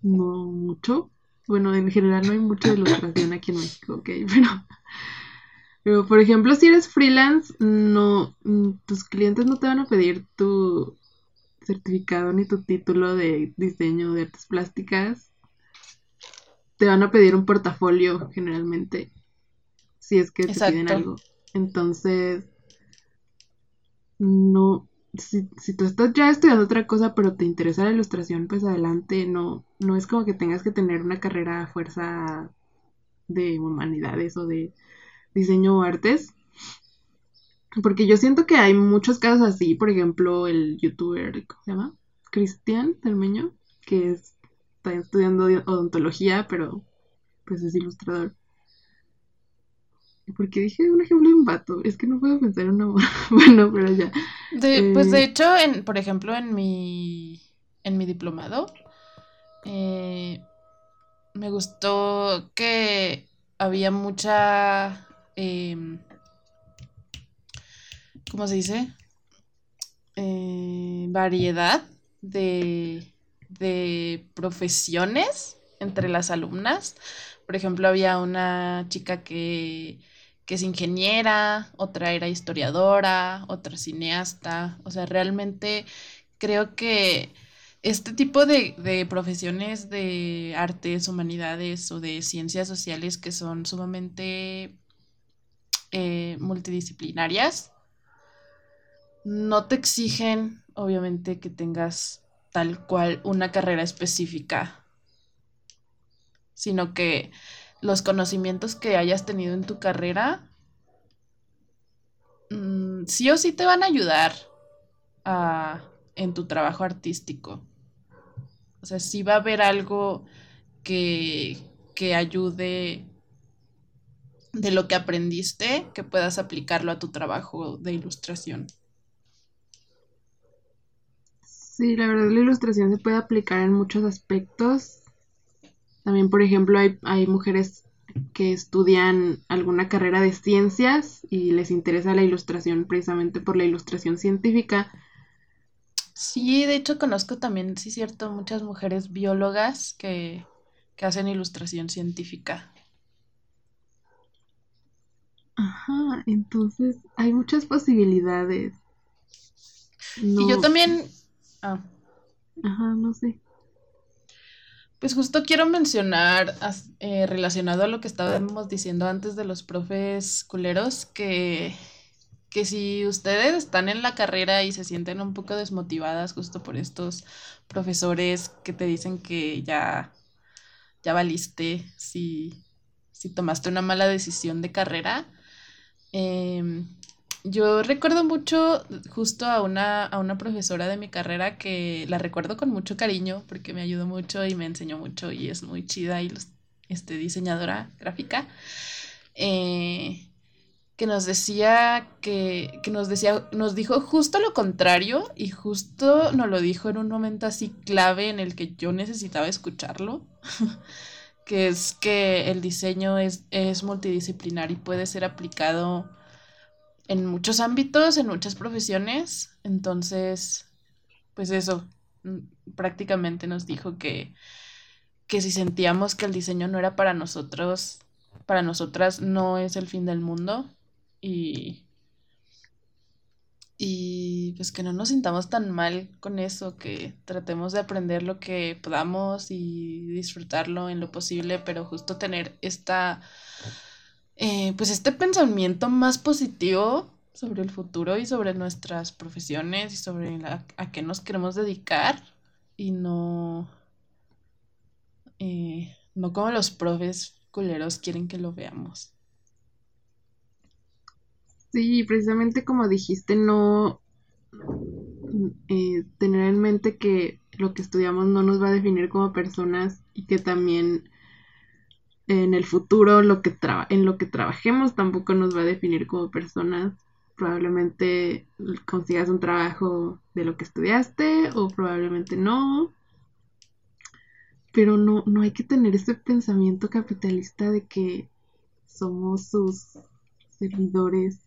no mucho. Bueno, en general no hay mucha ilustración aquí en México, ok, pero pero, por ejemplo, si eres freelance, no, mm, tus clientes no te van a pedir tu certificado ni tu título de diseño de artes plásticas. Te van a pedir un portafolio generalmente, si es que te piden algo. Entonces, no, si, si tú estás ya estudiando otra cosa, pero te interesa la ilustración, pues adelante, no, no es como que tengas que tener una carrera a fuerza de humanidades o de diseño o artes. Porque yo siento que hay muchos casos así, por ejemplo, el youtuber, ¿cómo se llama? Cristian Termeño, que está estudiando odontología, pero pues es ilustrador. Porque dije un ejemplo de un vato, es que no puedo pensar en una bueno, pero ya. pues de eh, hecho, en, por ejemplo, en mi en mi diplomado, eh, me gustó que había mucha eh, ¿cómo se dice? Eh, variedad de, de profesiones entre las alumnas. Por ejemplo, había una chica que, que, es ingeniera, otra era historiadora, otra cineasta. O sea, realmente creo que este tipo de, de, profesiones de artes, humanidades o de ciencias sociales que son sumamente eh, multidisciplinarias no te exigen, obviamente, que tengas tal cual una carrera específica, sino que los conocimientos que hayas tenido en tu carrera mm, sí o sí te van a ayudar en tu trabajo artístico. O sea, sí va a haber algo que, que ayude de lo que aprendiste que puedas aplicarlo a tu trabajo de ilustración. Sí, la verdad la ilustración se puede aplicar en muchos aspectos. También, por ejemplo, hay, hay mujeres que estudian alguna carrera de ciencias y les interesa la ilustración precisamente por la ilustración científica. Sí, de hecho conozco también, sí es cierto, muchas mujeres biólogas que, que hacen ilustración científica. Ajá, entonces hay muchas posibilidades. y yo también... Ah. Ajá, no sé. Pues justo quiero mencionar, eh, relacionado a lo que estábamos diciendo antes de los profes culeros, que, que si ustedes están en la carrera y se sienten un poco desmotivadas justo por estos profesores que te dicen que ya, ya valiste si, si tomaste una mala decisión de carrera, Em, yo recuerdo mucho justo a una, a una profesora de mi carrera que la recuerdo con mucho cariño porque me ayudó mucho y me enseñó mucho y es muy chida y este, diseñadora gráfica. Eh, que nos decía que, que, nos decía, nos dijo justo lo contrario y justo nos lo dijo en un momento así clave en el que yo necesitaba escucharlo. que es que el diseño es, multidisciplinar y puede ser aplicado en muchos ámbitos, en muchas profesiones. Entonces, pues eso, mm, prácticamente nos dijo que, que si sentíamos que el diseño no era para nosotros, para nosotras no es el fin del mundo y, y pues que no nos sintamos tan mal con eso, que tratemos de aprender lo que podamos y disfrutarlo en lo posible, pero justo tener esta, eh, pues este pensamiento más positivo sobre el futuro y sobre nuestras profesiones y sobre a qué nos queremos dedicar y no, eh, no como los profes culeros quieren que lo veamos. Sí, precisamente como dijiste, no eh, tener en mente que lo que estudiamos no nos va a definir como personas y que también en el futuro lo que en lo que trabajemos tampoco nos va a definir como personas. Probablemente consigas un trabajo de lo que estudiaste o probablemente no. Pero no, no hay que tener ese pensamiento capitalista de que somos sus servidores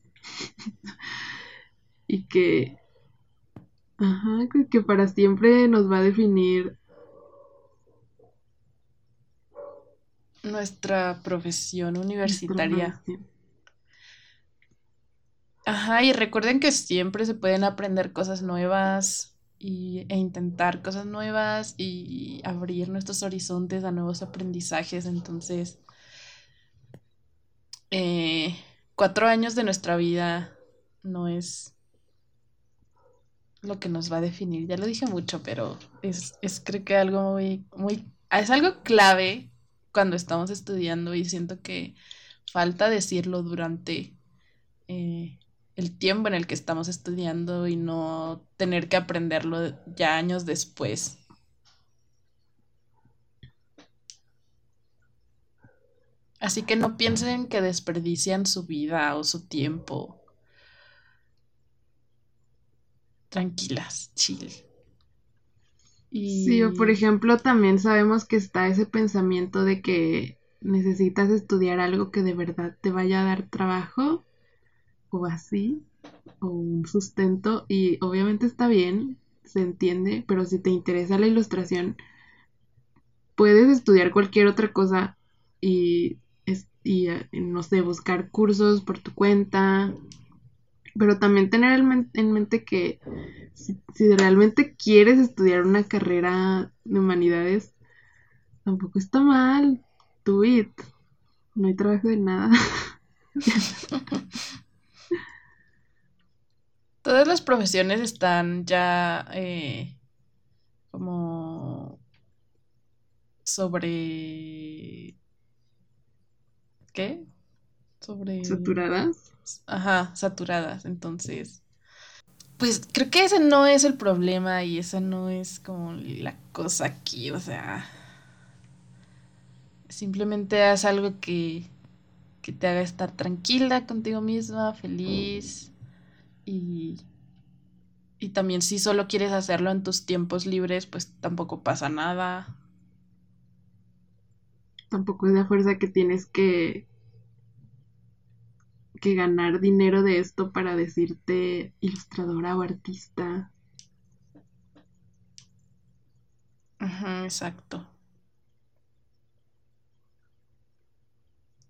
y que, ajá, que para siempre nos va a definir nuestra profesión universitaria. Ajá, y recuerden que siempre se pueden aprender cosas nuevas y, e intentar cosas nuevas y abrir nuestros horizontes a nuevos aprendizajes. Entonces, eh, cuatro años de nuestra vida no es lo que nos va a definir. Ya lo dije mucho, pero es, es creo que algo muy, muy, es algo clave cuando estamos estudiando y siento que falta decirlo durante eh, el tiempo en el que estamos estudiando y no tener que aprenderlo ya años después. Así que no piensen que desperdician su vida o su tiempo. Tranquilas, chill. Sí, o por ejemplo, también sabemos que está ese pensamiento de que necesitas estudiar algo que de verdad te vaya a dar trabajo o así, o un sustento, y obviamente está bien, se entiende, pero si te interesa la ilustración, puedes estudiar cualquier otra cosa y y, eh, no sé, buscar cursos por tu cuenta, pero también tener en mente que si, realmente quieres estudiar una carrera de humanidades, tampoco está mal, do it, no hay trabajo de nada. Todas las profesiones están ya eh, como sobre ¿qué? Sobre... ¿Saturadas? Ajá, saturadas. Entonces, pues creo que ese no es el problema y esa no es como la cosa aquí, o sea, simplemente haz algo que, que te haga estar tranquila contigo misma, feliz y, y también si solo quieres hacerlo en tus tiempos libres, pues tampoco pasa nada tampoco es la fuerza que tienes que que ganar dinero de esto para decirte ilustradora o artista. Ajá, exacto.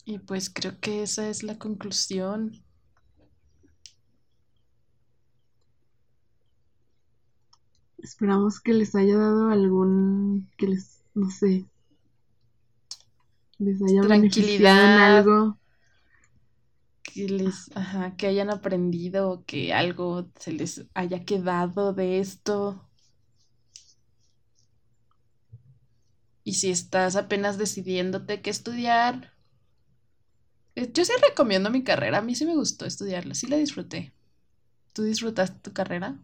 Y pues creo que esa es la conclusión. Esperamos que les haya dado algún, que les, no sé, les haya tranquilidad. algo. Que les ajá, que hayan aprendido que algo se les haya quedado de esto. Y si estás apenas decidiéndote qué estudiar eh, yo sí recomiendo mi carrera. A mí sí me gustó estudiarla sí la disfruté. ¿tú disfrutaste tu carrera?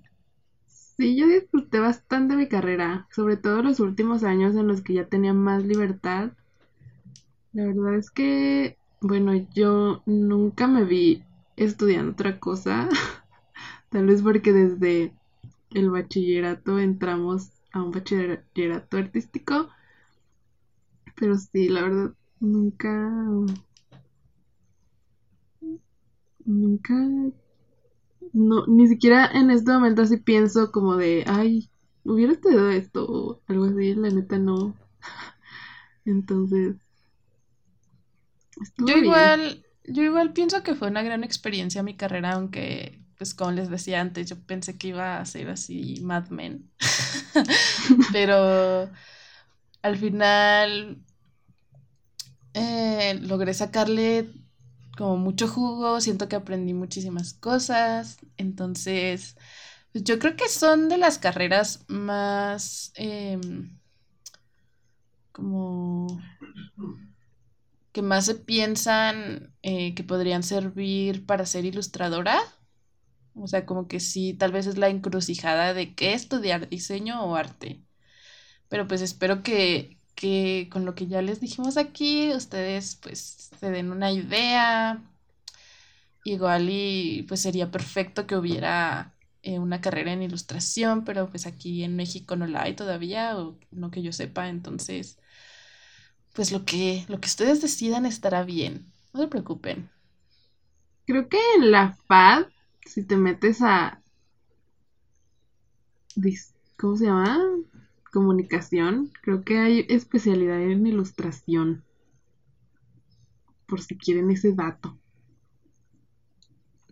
Sí, yo disfruté bastante mi carrera, sobre todo los últimos años en los que ya tenía más libertad la verdad es que, bueno, yo nunca me vi estudiando otra cosa. Tal vez porque desde el bachillerato entramos a un bachillerato artístico. Pero sí, la verdad, nunca. Nunca no, ni siquiera en este momento así pienso como de, ay, hubiera estudiado esto o algo así, la neta no. Entonces, estuvo Yo bien. igual, yo igual pienso que fue una gran experiencia mi carrera, aunque, pues como les decía antes, yo pensé que iba a ser así Mad Men. Pero al final eh, logré sacarle como mucho jugo, siento que aprendí muchísimas cosas, entonces pues yo creo que son de las carreras más em, como que más se piensan eh, que podrían servir para ser ilustradora. O sea, como que sí, tal vez es la encrucijada de qué estudiar, diseño o arte. Pero pues espero que, que con lo que ya les dijimos aquí, ustedes pues se den una idea. Igual y pues sería perfecto que hubiera eh, una carrera en ilustración, pero pues aquí en México no la hay todavía, o no que yo sepa, entonces pues lo que, lo que ustedes decidan estará bien. No se preocupen. Creo que en la FAD, si te metes a, ¿cómo se llama? Comunicación, creo que hay especialidad en ilustración, por si quieren ese dato.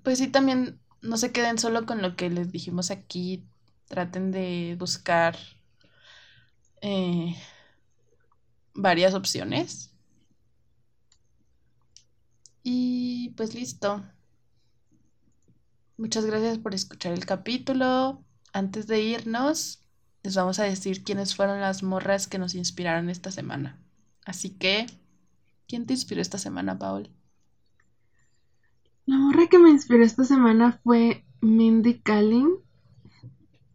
Pues sí, también no se queden solo con lo que les dijimos aquí. Traten de buscar eh, varias opciones. Y pues listo. Muchas gracias por escuchar el capítulo. Antes de irnos, les vamos a decir quiénes fueron las morras que nos inspiraron esta semana. Así que, ¿quién te inspiró esta semana, Paul? La morra que me inspiró esta semana fue Mindy Kaling.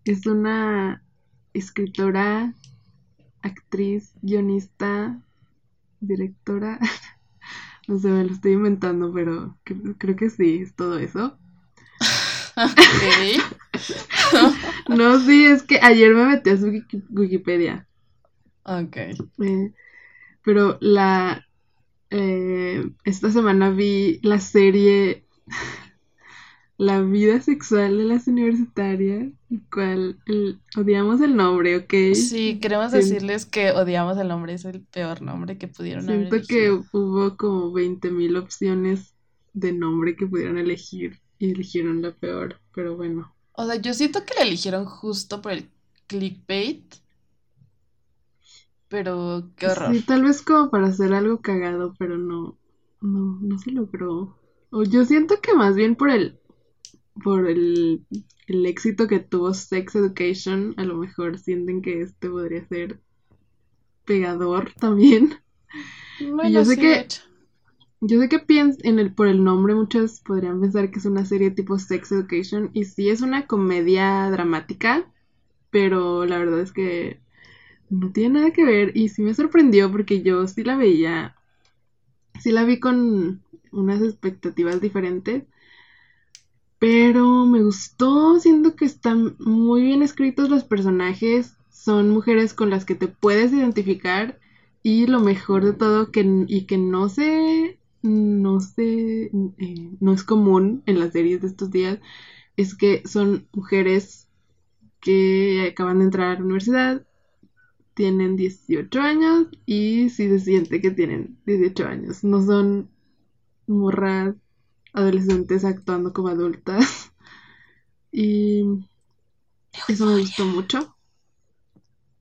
Es una escritora, actriz, guionista, directora. No sé, me lo estoy inventando, pero cre- creo que sí, es todo eso. No, sí, es que ayer me metí a su wiki- Wikipedia. Ok. eh, pero la eh, esta semana vi la serie La vida sexual de las universitarias, el- odiamos el nombre, ¿ok? Sí, queremos decirles que odiamos el nombre, es el peor nombre que pudieron haber Siento que elegido. hubo como 20.000 opciones de nombre que pudieron elegir y eligieron la peor, pero bueno. O sea, yo siento que la eligieron justo por el clickbait, pero qué horror. Sí, tal vez como para hacer algo cagado, pero no, no, no se logró. O yo siento que más bien por el, por el, el éxito que tuvo Sex Education, a lo mejor sienten que este podría ser pegador también. Bueno, yo sé sí, que-. Yo sé que piens en el, por el nombre muchos podrían pensar que es una serie tipo Sex Education y sí es una comedia dramática, pero la verdad es que no tiene nada que ver y sí me sorprendió porque yo sí la veía, sí la vi con unas expectativas diferentes, pero me gustó, siento que están muy bien escritos los personajes, son mujeres con las que te puedes identificar y lo mejor de todo que y que no se no se eh, no es común en las series de estos días es que son mujeres que acaban de entrar a la universidad tienen 18 años y sí se siente que tienen 18 años no son morras adolescentes actuando como adultas. Y eso me gustó mucho.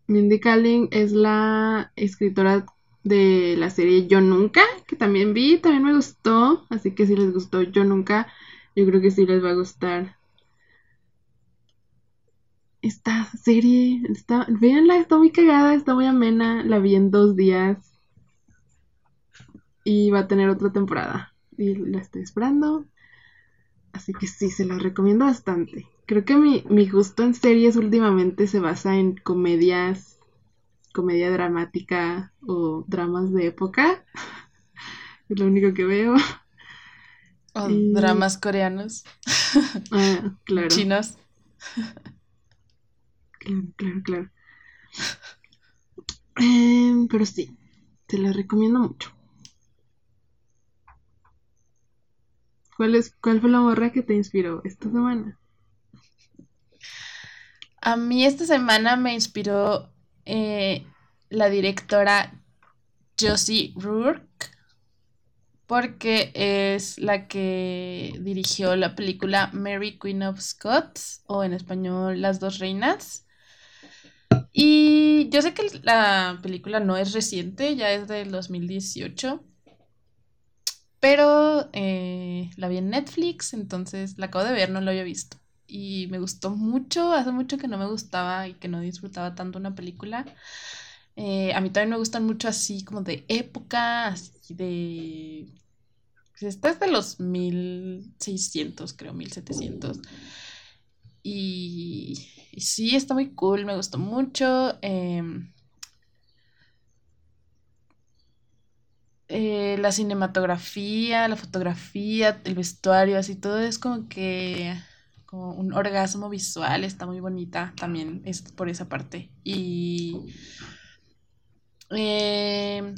Mindy Kaling es la escritora de la serie Yo Nunca, que también vi, también me gustó, así que si les gustó Yo Nunca, yo creo que sí les va a gustar. Esta serie. Está, véanla, está muy cagada, está muy amena, la vi en dos días. Y va a tener otra temporada y la estoy esperando. Así que sí, se la recomiendo bastante. Creo que mi, mi gusto en series últimamente se basa en comedias, comedia dramática o dramas de época. Es lo único que veo. O y- dramas coreanos, Ah, claro, chinos. claro, claro, claro. Em, pero sí, te la recomiendo mucho. ¿Cuál, es, ¿Cuál fue la morra que te inspiró esta semana? A mí esta semana me inspiró eh, la directora Josie Rourke, porque es la que dirigió la película Mary Queen of Scots, o en español Las dos reinas. Y yo sé que la película no es reciente, ya es del 2018. Pero eh, la vi en Netflix, entonces la acabo de ver, no la había visto. Y me gustó mucho, hace mucho que no me gustaba y que no disfrutaba tanto una película. Eh, a mí también me gustan mucho así como de época, así de... Pues, esta es de los 1600, creo, 1700. Y, y sí, está muy cool, me gustó mucho. em, eh, la cinematografía, la fotografía, el vestuario, así todo es como que como un orgasmo visual, está muy bonita también, es por esa parte. Y em,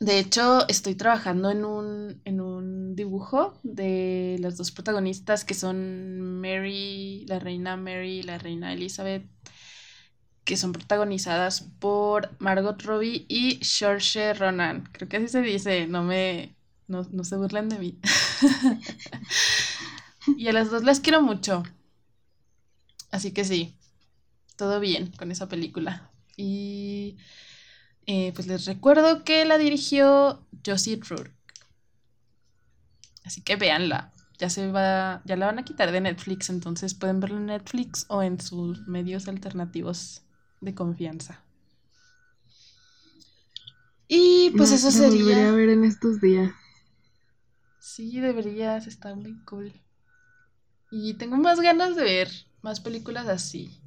de hecho, estoy trabajando en un, en un dibujo de las dos protagonistas que son Mary, la reina Mary y la reina Elizabeth, que son protagonizadas por Margot Robbie y Saoirse Ronan. Creo que así se dice, no me, no, no se burlen de mí. Y a las dos las quiero mucho. Así que sí, todo bien con esa película. Y eh, pues les recuerdo que la dirigió Josie Rourke. Así que véanla. Ya se va, ya la van a quitar de Netflix, entonces pueden verla en Netflix o en sus medios alternativos de confianza. Y pues eso sería. ver en estos días. Sí, deberías, está muy cool. Y tengo más ganas de ver más películas así.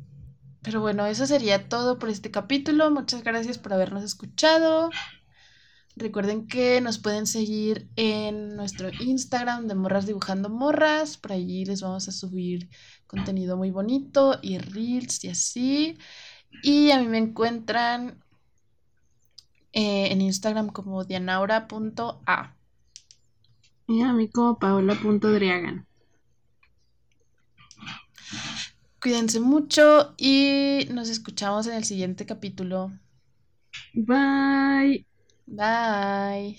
Pero bueno, eso sería todo por este capítulo. Muchas gracias por habernos escuchado. Recuerden que nos pueden seguir en nuestro Instagram de Morras Dibujando Morras. Por allí les vamos a subir contenido muy bonito y reels y así. Y a mí me encuentran eh, en Instagram como dianaura.a. Y a mí como Paola.driagan. Cuídense mucho y nos escuchamos en el siguiente capítulo. Bye. Bye.